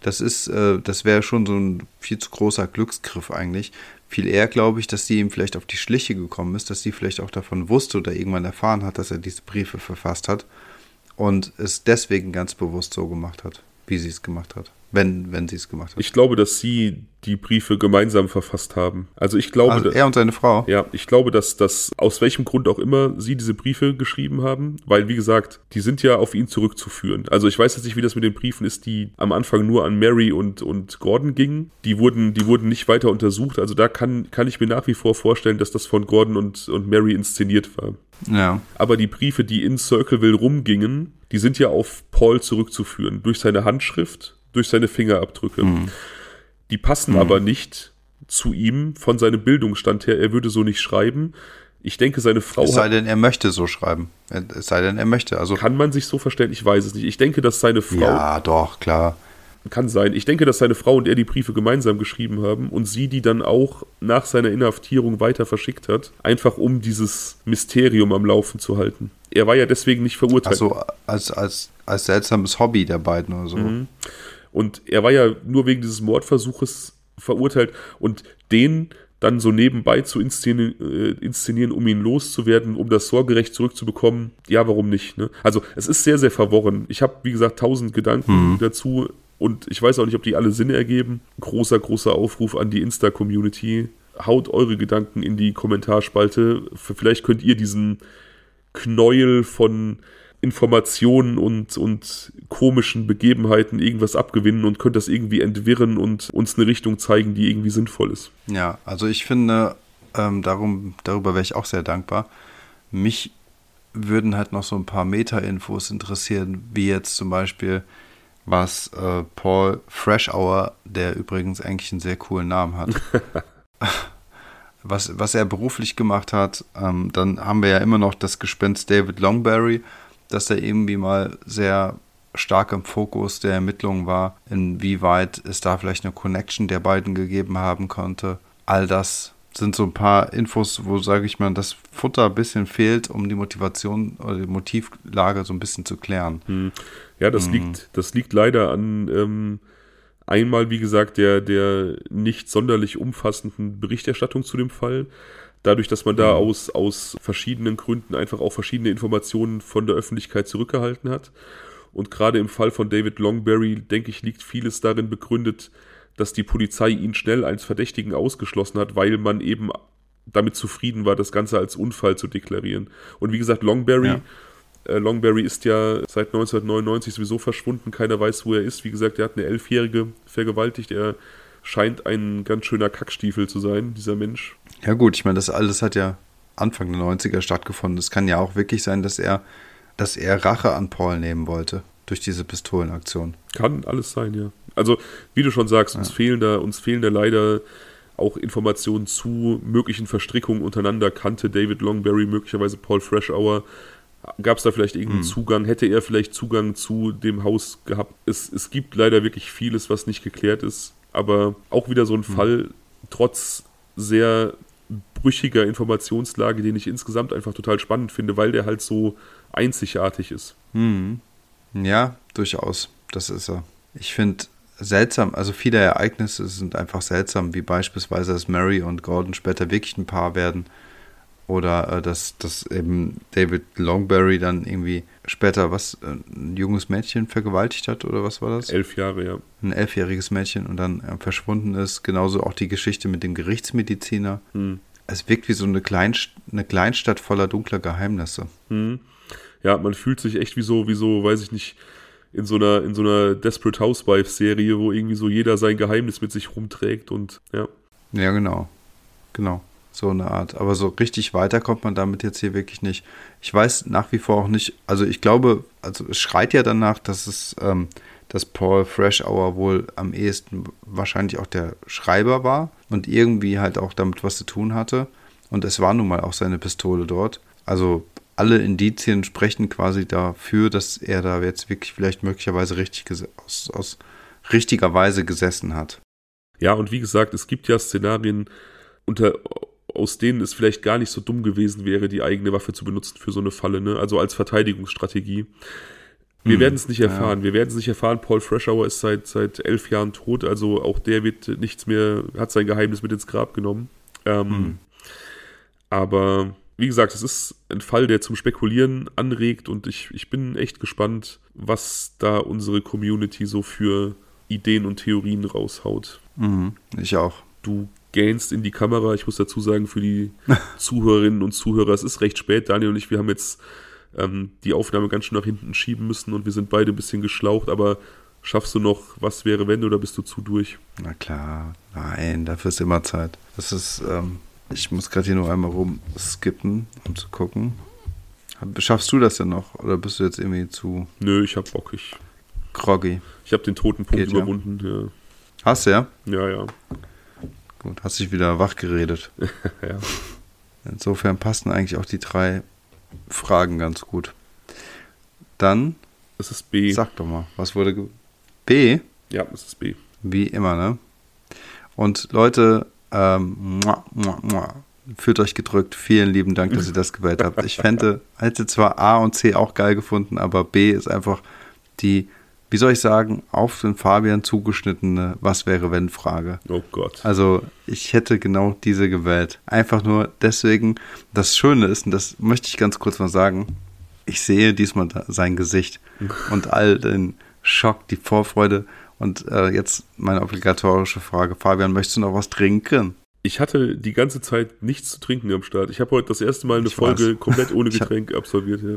das ist, äh, das wäre schon so ein viel zu großer Glücksgriff eigentlich, viel eher glaube ich, dass sie ihm vielleicht auf die Schliche gekommen ist, dass sie vielleicht auch davon wusste oder irgendwann erfahren hat, dass er diese Briefe verfasst hat und es deswegen ganz bewusst so gemacht hat, wie sie es gemacht hat. Wenn, wenn sie es gemacht hat. Ich glaube, dass sie die Briefe gemeinsam verfasst haben. Also ich glaube. Also er und seine Frau. Ja, ich glaube, dass das aus welchem Grund auch immer sie diese Briefe geschrieben haben, weil wie gesagt, die sind ja auf ihn zurückzuführen. Also ich weiß jetzt nicht, wie das mit den Briefen ist, die am Anfang nur an Mary und, und Gordon gingen. Die wurden, die wurden nicht weiter untersucht. Also da kann, kann ich mir nach wie vor vorstellen, dass das von Gordon und, und Mary inszeniert war. Ja. Aber die Briefe, die in Circleville rumgingen, die sind ja auf Paul zurückzuführen. Durch seine Handschrift, durch seine Fingerabdrücke. Mhm. Die passen mhm. aber nicht zu ihm von seinem Bildungsstand her. Er würde so nicht schreiben. Ich denke, seine Frau. Es sei denn, er möchte so schreiben. Es sei denn, er möchte. Also kann man sich so verstellen? Ich weiß es nicht. Ich denke, dass seine Frau. Ja, doch, klar. Kann sein. Ich denke, dass seine Frau und er die Briefe gemeinsam geschrieben haben und sie die dann auch nach seiner Inhaftierung weiter verschickt hat, einfach um dieses Mysterium am Laufen zu halten. Er war ja deswegen nicht verurteilt. Also als, als, als seltsames Hobby der beiden oder so. Mhm. Und er war ja nur wegen dieses Mordversuches verurteilt und den dann so nebenbei zu inszenieren, äh, inszenieren, um ihn loszuwerden, um das Sorgerecht zurückzubekommen, ja, warum nicht? Ne? Also es ist sehr, sehr verworren. Ich habe, wie gesagt, tausend Gedanken mhm. dazu und ich weiß auch nicht, ob die alle Sinn ergeben. Großer, großer Aufruf an die Insta-Community. Haut eure Gedanken in die Kommentarspalte. Vielleicht könnt ihr diesen Knäuel von Informationen und, und komischen Begebenheiten irgendwas abgewinnen und könnt das irgendwie entwirren und uns eine Richtung zeigen, die irgendwie sinnvoll ist. Ja, also ich finde, ähm, darum, darüber wäre ich auch sehr dankbar. Mich würden halt noch so ein paar Meta-Infos interessieren, wie jetzt zum Beispiel, was äh, Paul Freshour, der übrigens eigentlich einen sehr coolen Namen hat, was, was er beruflich gemacht hat. Ähm, dann haben wir ja immer noch das Gespenst David Longberry, dass er irgendwie mal sehr stark im Fokus der Ermittlungen war, inwieweit es da vielleicht eine Connection der beiden gegeben haben konnte. All das sind so ein paar Infos, wo, sage ich mal, das Futter ein bisschen fehlt, um die Motivation oder die Motivlage so ein bisschen zu klären. Hm. Ja, das, hm. liegt, das liegt leider an ähm, einmal, wie gesagt, der, der nicht sonderlich umfassenden Berichterstattung zu dem Fall dadurch, dass man da mhm. aus, aus verschiedenen Gründen einfach auch verschiedene Informationen von der Öffentlichkeit zurückgehalten hat. Und gerade im Fall von David Longberry, denke ich, liegt vieles darin begründet, dass die Polizei ihn schnell als Verdächtigen ausgeschlossen hat, weil man eben damit zufrieden war, das Ganze als Unfall zu deklarieren. Und wie gesagt, Longberry, ja. äh, Longberry ist ja seit 1999 sowieso verschwunden, keiner weiß, wo er ist. Wie gesagt, er hat eine Elfjährige vergewaltigt, er scheint ein ganz schöner Kackstiefel zu sein, dieser Mensch. Ja gut, ich meine, das alles hat ja Anfang der 90er stattgefunden. Es kann ja auch wirklich sein, dass er, dass er Rache an Paul nehmen wollte durch diese Pistolenaktion. Kann alles sein, ja. Also, wie du schon sagst, ja. uns fehlen da, uns fehlen da leider auch Informationen zu möglichen Verstrickungen untereinander. Kannte David Longberry möglicherweise Paul Freshour? Gab es da vielleicht irgendeinen hm. Zugang? Hätte er vielleicht Zugang zu dem Haus gehabt? Es, es gibt leider wirklich vieles, was nicht geklärt ist. Aber auch wieder so ein hm. Fall, trotz sehr brüchiger Informationslage, den ich insgesamt einfach total spannend finde, weil der halt so einzigartig ist. Hm. Ja, durchaus. Das ist er. Ich finde seltsam, also viele Ereignisse sind einfach seltsam, wie beispielsweise, dass Mary und Gordon später wirklich ein Paar werden. Oder äh, dass, dass eben David Longberry dann irgendwie später was, äh, ein junges Mädchen vergewaltigt hat, oder was war das? Elf Jahre, ja. Ein elfjähriges Mädchen und dann äh, verschwunden ist. Genauso auch die Geschichte mit dem Gerichtsmediziner. Hm. Es wirkt wie so eine, Kleinst eine Kleinstadt voller dunkler Geheimnisse. Hm. Ja, man fühlt sich echt wie so, wie so, weiß ich nicht, in so einer, in so einer Desperate Housewives-Serie, wo irgendwie so jeder sein Geheimnis mit sich rumträgt und ja. Ja, genau. Genau. So eine Art. Aber so richtig weiter kommt man damit jetzt hier wirklich nicht. Ich weiß nach wie vor auch nicht, also ich glaube, also es schreit ja danach, dass es, ähm, dass Paul Freshour wohl am ehesten wahrscheinlich auch der Schreiber war und irgendwie halt auch damit was zu tun hatte. Und es war nun mal auch seine Pistole dort. Also alle Indizien sprechen quasi dafür, dass er da jetzt wirklich vielleicht möglicherweise richtig aus, aus richtiger Weise gesessen hat. Ja, und wie gesagt, es gibt ja Szenarien, unter, aus denen es vielleicht gar nicht so dumm gewesen wäre, die eigene Waffe zu benutzen für so eine Falle, ne? Also als Verteidigungsstrategie. Wir hm, werden es nicht erfahren. Ja. Wir werden es nicht erfahren. Paul Freshour ist seit, seit elf Jahren tot, also auch der wird nichts mehr, hat sein Geheimnis mit ins Grab genommen. Ähm, hm. Aber wie gesagt, es ist ein Fall, der zum Spekulieren anregt und ich, ich bin echt gespannt, was da unsere Community so für Ideen und Theorien raushaut. Mhm, ich auch. Du gähnst in die Kamera. Ich muss dazu sagen, für die Zuhörerinnen und Zuhörer, es ist recht spät. Daniel und ich, wir haben jetzt ähm, die Aufnahme ganz schön nach hinten schieben müssen und wir sind beide ein bisschen geschlaucht, aber schaffst du noch, was wäre wenn oder bist du zu durch? Na klar, nein, dafür ist immer Zeit. Das ist, ähm, ich muss gerade hier nur einmal rumskippen, um zu gucken. Schaffst du das denn noch oder bist du jetzt irgendwie zu. Nö, ich hab Bock. Ich, groggy. Ich habe den toten Punkt Geht, überwunden, ja. ja. Hast du ja? Ja, ja. Gut, hast dich wieder wach geredet. ja. Insofern passen eigentlich auch die drei Fragen ganz gut. Dann. Es ist B. Sag doch mal, was wurde. B? Ja, es ist B. Wie immer, ne? Und Leute, ähm, muah, muah, muah, fühlt euch gedrückt. Vielen lieben Dank, dass ihr das gewählt habt. Ich fände, hätte zwar A und C auch geil gefunden, aber B ist einfach die wie soll ich sagen, auf den Fabian zugeschnittene Was wäre wenn Frage. Oh Gott. Also ich hätte genau diese gewählt. Einfach nur deswegen, das Schöne ist, und das möchte ich ganz kurz mal sagen, ich sehe diesmal sein Gesicht und all den Schock, die Vorfreude. Und äh, jetzt meine obligatorische Frage. Fabian, möchtest du noch was trinken? Ich hatte die ganze Zeit nichts zu trinken am Start. Ich habe heute das erste Mal eine ich Folge weiß. komplett ohne Getränk absolviert. Ja.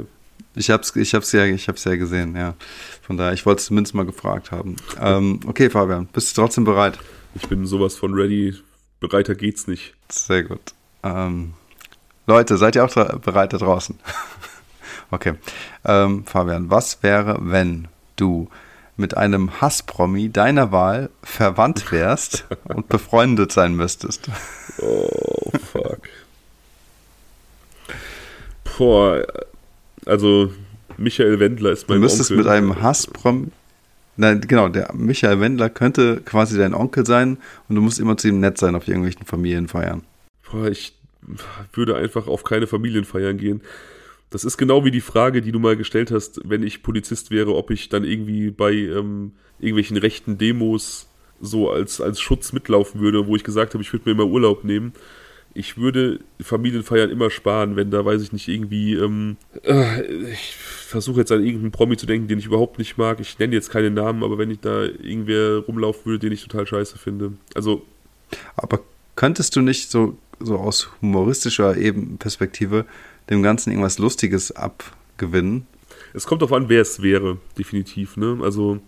Ich hab's, ich hab's ja, ich hab's ja gesehen, ja. Von daher, ich wollte es zumindest mal gefragt haben. Ähm, okay, Fabian, bist du trotzdem bereit? Ich bin sowas von ready. Bereiter geht's nicht. Sehr gut. Ähm, Leute, seid ihr auch bereit da draußen? okay. Ähm, Fabian, was wäre, wenn du mit einem Hasspromi deiner Wahl verwandt wärst und befreundet sein müsstest? Oh, fuck. Boah, also Michael Wendler ist mein Onkel. Du müsstest Onkel. mit einem Hassprom. Nein, genau, der Michael Wendler könnte quasi dein Onkel sein und du musst immer zu ihm nett sein auf irgendwelchen Familienfeiern. Boah, ich würde einfach auf keine Familienfeiern gehen. Das ist genau wie die Frage, die du mal gestellt hast, wenn ich Polizist wäre, ob ich dann irgendwie bei ähm, irgendwelchen rechten Demos so als, als Schutz mitlaufen würde, wo ich gesagt habe, ich würde mir immer Urlaub nehmen ich würde Familienfeiern immer sparen, wenn da, weiß ich nicht, irgendwie, ähm, äh, ich versuche jetzt an irgendeinen Promi zu denken, den ich überhaupt nicht mag. Ich nenne jetzt keine Namen, aber wenn ich da irgendwer rumlaufen würde, den ich total scheiße finde. Also. Aber könntest du nicht so, so aus humoristischer eben Perspektive dem Ganzen irgendwas Lustiges abgewinnen? Es kommt darauf an, wer es wäre, definitiv, ne? Also,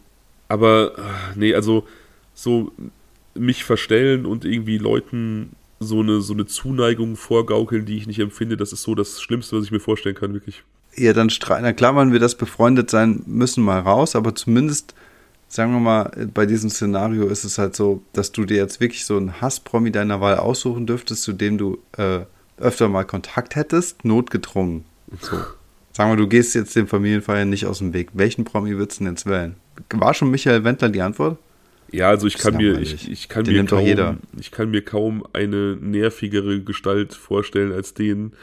aber, äh, nee, also, so mich verstellen und irgendwie Leuten so eine, so eine Zuneigung vorgaukeln, die ich nicht empfinde, das ist so das Schlimmste, was ich mir vorstellen kann, wirklich. Ja, dann na klammern wir das befreundet sein müssen mal raus, aber zumindest, sagen wir mal, bei diesem Szenario ist es halt so, dass du dir jetzt wirklich so einen Hasspromi deiner Wahl aussuchen dürftest, zu dem du äh, öfter mal Kontakt hättest, notgedrungen. So. Sagen wir, du gehst jetzt den Familienfeiern nicht aus dem Weg. Welchen Promi würdest du denn jetzt wählen? War schon Michael Wendler die Antwort? Ja, also ich kann mir, ich, ich kann mir kaum, ich kann mir kaum eine nervigere Gestalt vorstellen als den.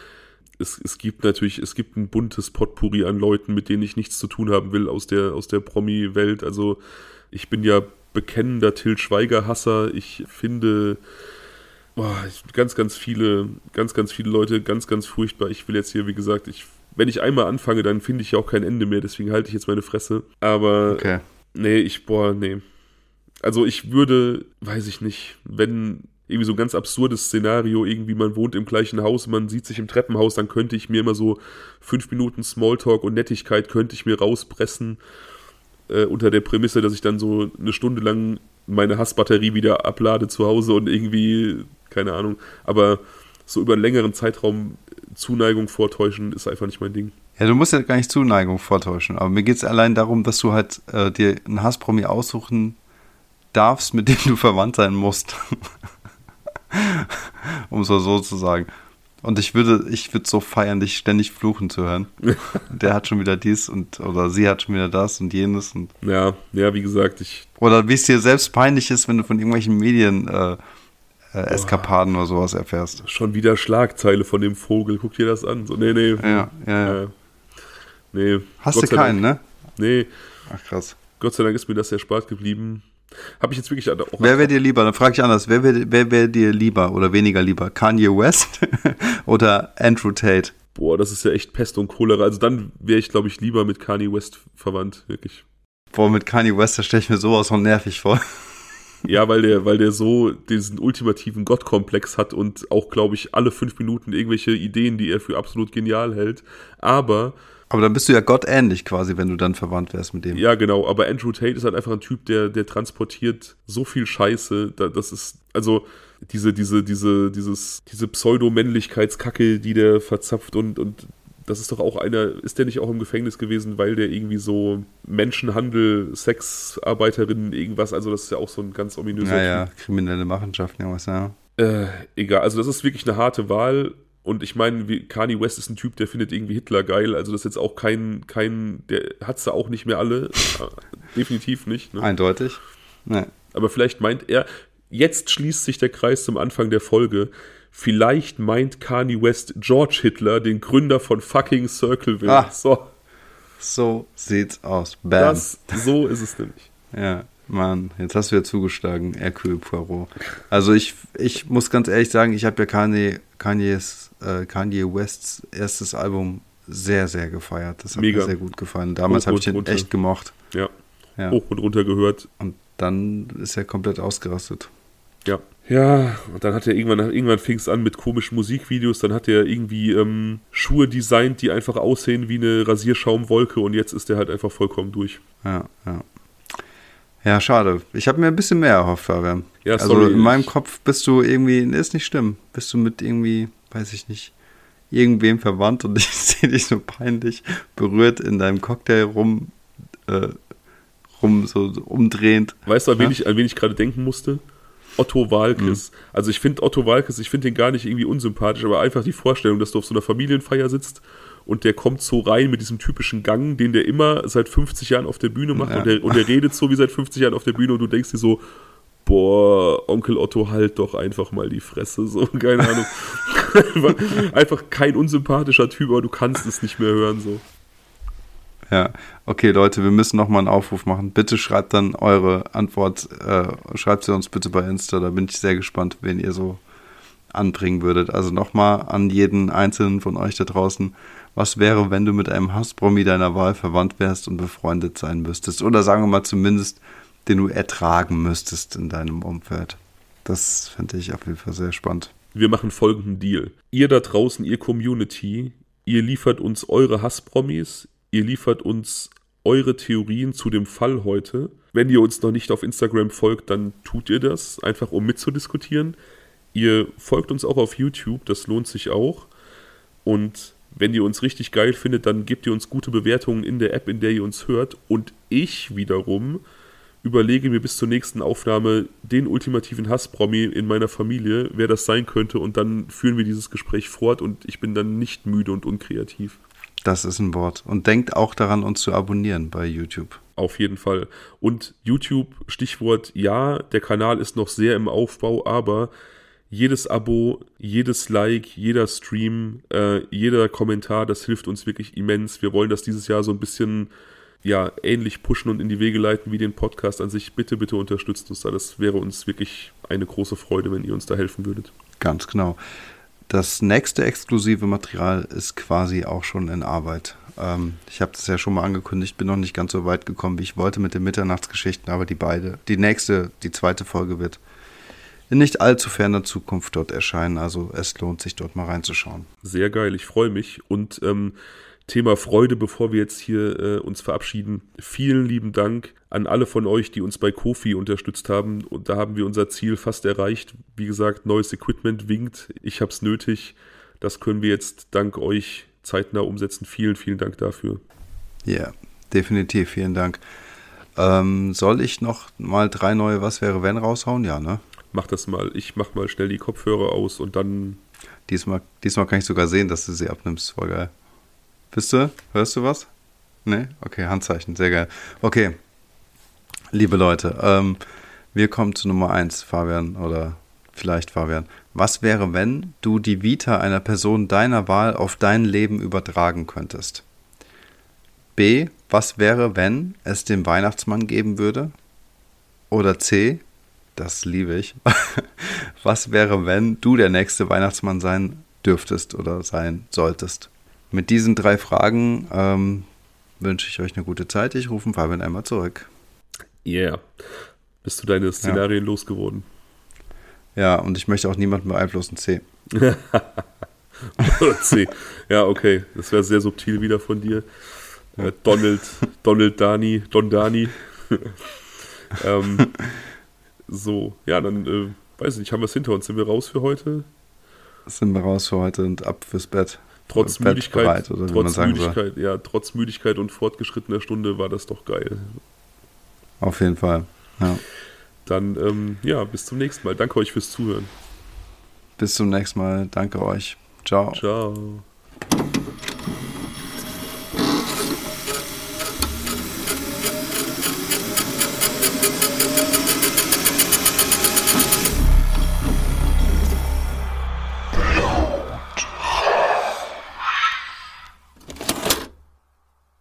Es, es gibt natürlich, es gibt ein buntes Potpourri an Leuten, mit denen ich nichts zu tun haben will aus der, aus der Promi-Welt. Also ich bin ja bekennender Till Schweiger-Hasser. Ich finde boah, ganz, ganz viele, ganz, ganz viele Leute, ganz, ganz furchtbar. Ich will jetzt hier, wie gesagt, ich, wenn ich einmal anfange, dann finde ich ja auch kein Ende mehr, deswegen halte ich jetzt meine Fresse. Aber Okay. nee, ich, boah, nee. Also ich würde, weiß ich nicht, wenn irgendwie so ein ganz absurdes Szenario, irgendwie man wohnt im gleichen Haus, man sieht sich im Treppenhaus, dann könnte ich mir immer so fünf Minuten Smalltalk und Nettigkeit könnte ich mir rauspressen, äh, unter der Prämisse, dass ich dann so eine Stunde lang meine Hassbatterie wieder ablade zu Hause und irgendwie, keine Ahnung, aber so über einen längeren Zeitraum Zuneigung vortäuschen ist einfach nicht mein Ding. Ja, du musst ja gar nicht Zuneigung vortäuschen, aber mir geht es allein darum, dass du halt äh, dir einen Hasspromi aussuchen darfst, mit dem du verwandt sein musst. um es mal so zu sagen. Und ich würde, ich würde so feiern, dich ständig fluchen zu hören. Der hat schon wieder dies und oder sie hat schon wieder das und jenes und Ja, ja, wie gesagt, ich, oder wie es dir selbst peinlich ist, wenn du von irgendwelchen Medien äh, äh, Eskapaden oder sowas erfährst. schon wieder Schlagzeile von dem Vogel, guck dir das an. So, nee, nee. Ja, ja, ja. Äh, nee. Hast Gott du keinen, Dank, ne? Nee, Ach krass. Gott sei Dank ist mir das sehr spart geblieben. Habe ich jetzt wirklich auch. Wer wäre dir lieber? Dann frage ich anders. Wer wäre wer wär dir lieber oder weniger lieber? Kanye West oder Andrew Tate? Boah, das ist ja echt Pest und Cholera. Also dann wäre ich, glaube ich, lieber mit Kanye West verwandt, wirklich. Boah, mit Kanye West, da stelle ich mir sowas von nervig vor. Ja, weil der, weil der so diesen ultimativen Gottkomplex hat und auch, glaube ich, alle fünf Minuten irgendwelche Ideen, die er für absolut genial hält. Aber, Aber dann bist du ja gottähnlich quasi, wenn du dann verwandt wärst mit dem. ja, genau, aber Andrew Tate ist halt einfach ein Typ, der, der transportiert so viel Scheiße. Da, das ist, also, diese, diese, diese, dieses, diese Pseudo-Männlichkeitskacke, die der verzapft und, und das ist doch auch einer, ist der nicht auch im Gefängnis gewesen, weil der irgendwie so Menschenhandel, Sexarbeiterinnen, irgendwas, also das ist ja auch so ein ganz ominöser Naja, kriminelle Machenschaften, irgendwas, ja. Äh, egal, also das ist wirklich eine harte Wahl. Und ich meine, Kanye West ist ein Typ, der findet irgendwie Hitler geil. Also das ist jetzt auch kein, kein der hat sie auch nicht mehr alle. Definitiv nicht. Ne? Eindeutig. Nee. Aber vielleicht meint er, jetzt schließt sich der Kreis zum Anfang der Folge. Vielleicht meint Kanye West George Hitler, den Gründer von fucking Circleville. Ah. So, So sieht's aus. Bam. das, so ist es nämlich. Ja, Mann, jetzt hast du ja zugeschlagen, Hercule Poirot. Also ich, ich muss ganz ehrlich sagen, ich habe ja Kanye, Kanye's, äh, Kanye Wests erstes Album sehr, sehr gefeiert. Das hat Mega. mir sehr gut gefallen. Damals habe ich ihn runter. echt gemocht. Ja, Ja. hoch und runter gehört. Und dann ist er komplett ausgerastet. Ja. Ja, und dann hat er irgendwann, irgendwann fing es an mit komischen Musikvideos, dann hat er irgendwie ähm, Schuhe designt, die einfach aussehen wie eine Rasierschaumwolke und jetzt ist er halt einfach vollkommen durch. Ja, ja. Ja, schade. Ich habe mir ein bisschen mehr erhofft, Fabian. Ja, also sorry, in meinem ich- Kopf bist du irgendwie, ist nicht schlimm. Bist du mit irgendwie, weiß ich nicht, irgendwem verwandt und ich sehe dich so peinlich berührt in deinem Cocktail rum, äh, rum so umdrehend. Weißt du, an wen Ja. ich, an wen ich gerade denken musste? Otto Walkes. Also ich finde Otto Walkes, ich finde den gar nicht irgendwie unsympathisch, aber einfach die Vorstellung, dass du auf so einer Familienfeier sitzt und der kommt so rein mit diesem typischen Gang, den der immer seit 50 Jahren auf der Bühne macht Ja. und, der, und der redet so wie seit 50 Jahren auf der Bühne und du denkst dir so, boah, Onkel Otto, halt doch einfach mal die Fresse, so, keine Ahnung. einfach, kein unsympathischer Typ, aber du kannst es nicht mehr hören, so. Ja, okay, Leute, wir müssen nochmal einen Aufruf machen. Bitte schreibt dann eure Antwort, äh, schreibt sie uns bitte bei Insta, da bin ich sehr gespannt, wen ihr so anbringen würdet. Also nochmal an jeden einzelnen von euch da draußen, was wäre, wenn du mit einem Hasspromi deiner Wahl verwandt wärst und befreundet sein müsstest? Oder sagen wir mal zumindest, den du ertragen müsstest in deinem Umfeld. Das fände ich auf jeden Fall sehr spannend. Wir machen folgenden Deal. Ihr da draußen, ihr Community, ihr liefert uns eure Hasspromis, ihr liefert uns eure Theorien zu dem Fall heute. Wenn ihr uns noch nicht auf Instagram folgt, dann tut ihr das, einfach um mitzudiskutieren. Ihr folgt uns auch auf YouTube, das lohnt sich auch. Und wenn ihr uns richtig geil findet, dann gebt ihr uns gute Bewertungen in der App, in der ihr uns hört. Und ich wiederum überlege mir bis zur nächsten Aufnahme den ultimativen Hasspromi in meiner Familie, wer das sein könnte. Und dann führen wir dieses Gespräch fort und ich bin dann nicht müde und unkreativ. Das ist ein Wort. Und denkt auch daran, uns zu abonnieren bei YouTube. Auf jeden Fall. Und YouTube, Stichwort, ja, der Kanal ist noch sehr im Aufbau, aber jedes Abo, jedes Like, jeder Stream, äh, jeder Kommentar, das hilft uns wirklich immens. Wir wollen das dieses Jahr so ein bisschen ja ähnlich pushen und in die Wege leiten wie den Podcast an sich, bitte, bitte unterstützt uns da. Das wäre uns wirklich eine große Freude, wenn ihr uns da helfen würdet. Ganz genau. Das nächste exklusive Material ist quasi auch schon in Arbeit. Ähm, ich habe das ja schon mal angekündigt, bin noch nicht ganz so weit gekommen, wie ich wollte mit den Mitternachtsgeschichten, aber die beide, die nächste, die zweite Folge wird in nicht allzu ferner Zukunft dort erscheinen. Also es lohnt sich dort mal reinzuschauen. Sehr geil, ich freue mich. Und ähm, Thema Freude, bevor wir jetzt hier äh, uns verabschieden. Vielen lieben Dank an alle von euch, die uns bei Kofi unterstützt haben. Und da haben wir unser Ziel fast erreicht. Wie gesagt, neues Equipment winkt. Ich habe es nötig. Das können wir jetzt dank euch zeitnah umsetzen. Vielen, vielen Dank dafür. Ja, yeah, definitiv. Vielen Dank. Ähm, soll ich noch mal drei neue Was wäre wenn raushauen? Ja, ne? Mach das mal. Ich mach mal schnell die Kopfhörer aus und dann. Diesmal, diesmal kann ich sogar sehen, dass du sie abnimmst. Voll geil. Bist du? Hörst du was? Nee? Okay, Handzeichen, sehr geil. Okay, liebe Leute, ähm, wir kommen zu Nummer 1, Fabian, oder vielleicht Fabian. Was wäre, wenn du die Vita einer Person deiner Wahl auf dein Leben übertragen könntest? B. Was wäre, wenn es den Weihnachtsmann geben würde? Oder C. Das liebe ich. Was wäre, wenn du der nächste Weihnachtsmann sein dürftest oder sein solltest? Mit diesen drei Fragen ähm, wünsche ich euch eine gute Zeit. Ich rufe Fabian einmal zurück. Yeah. Bist du deine Szenarien ja. losgeworden? Ja, und ich möchte auch niemanden beeinflussen. C. C. Ja, okay. Das wäre sehr subtil wieder von dir. Äh, Donald, Donald Dani, Don Dani. ähm, so, ja, dann, äh, weiß ich nicht, haben wir es hinter uns? Sind wir raus für heute? Sind wir raus für heute und ab fürs Bett trotz Müdigkeit, bereit, trotz Müdigkeit, ja, trotz Müdigkeit und fortgeschrittener Stunde war das doch geil. Auf jeden Fall. Ja. Dann, ähm, ja, bis zum nächsten Mal. Danke euch fürs Zuhören. Bis zum nächsten Mal. Danke euch. Ciao. Ciao.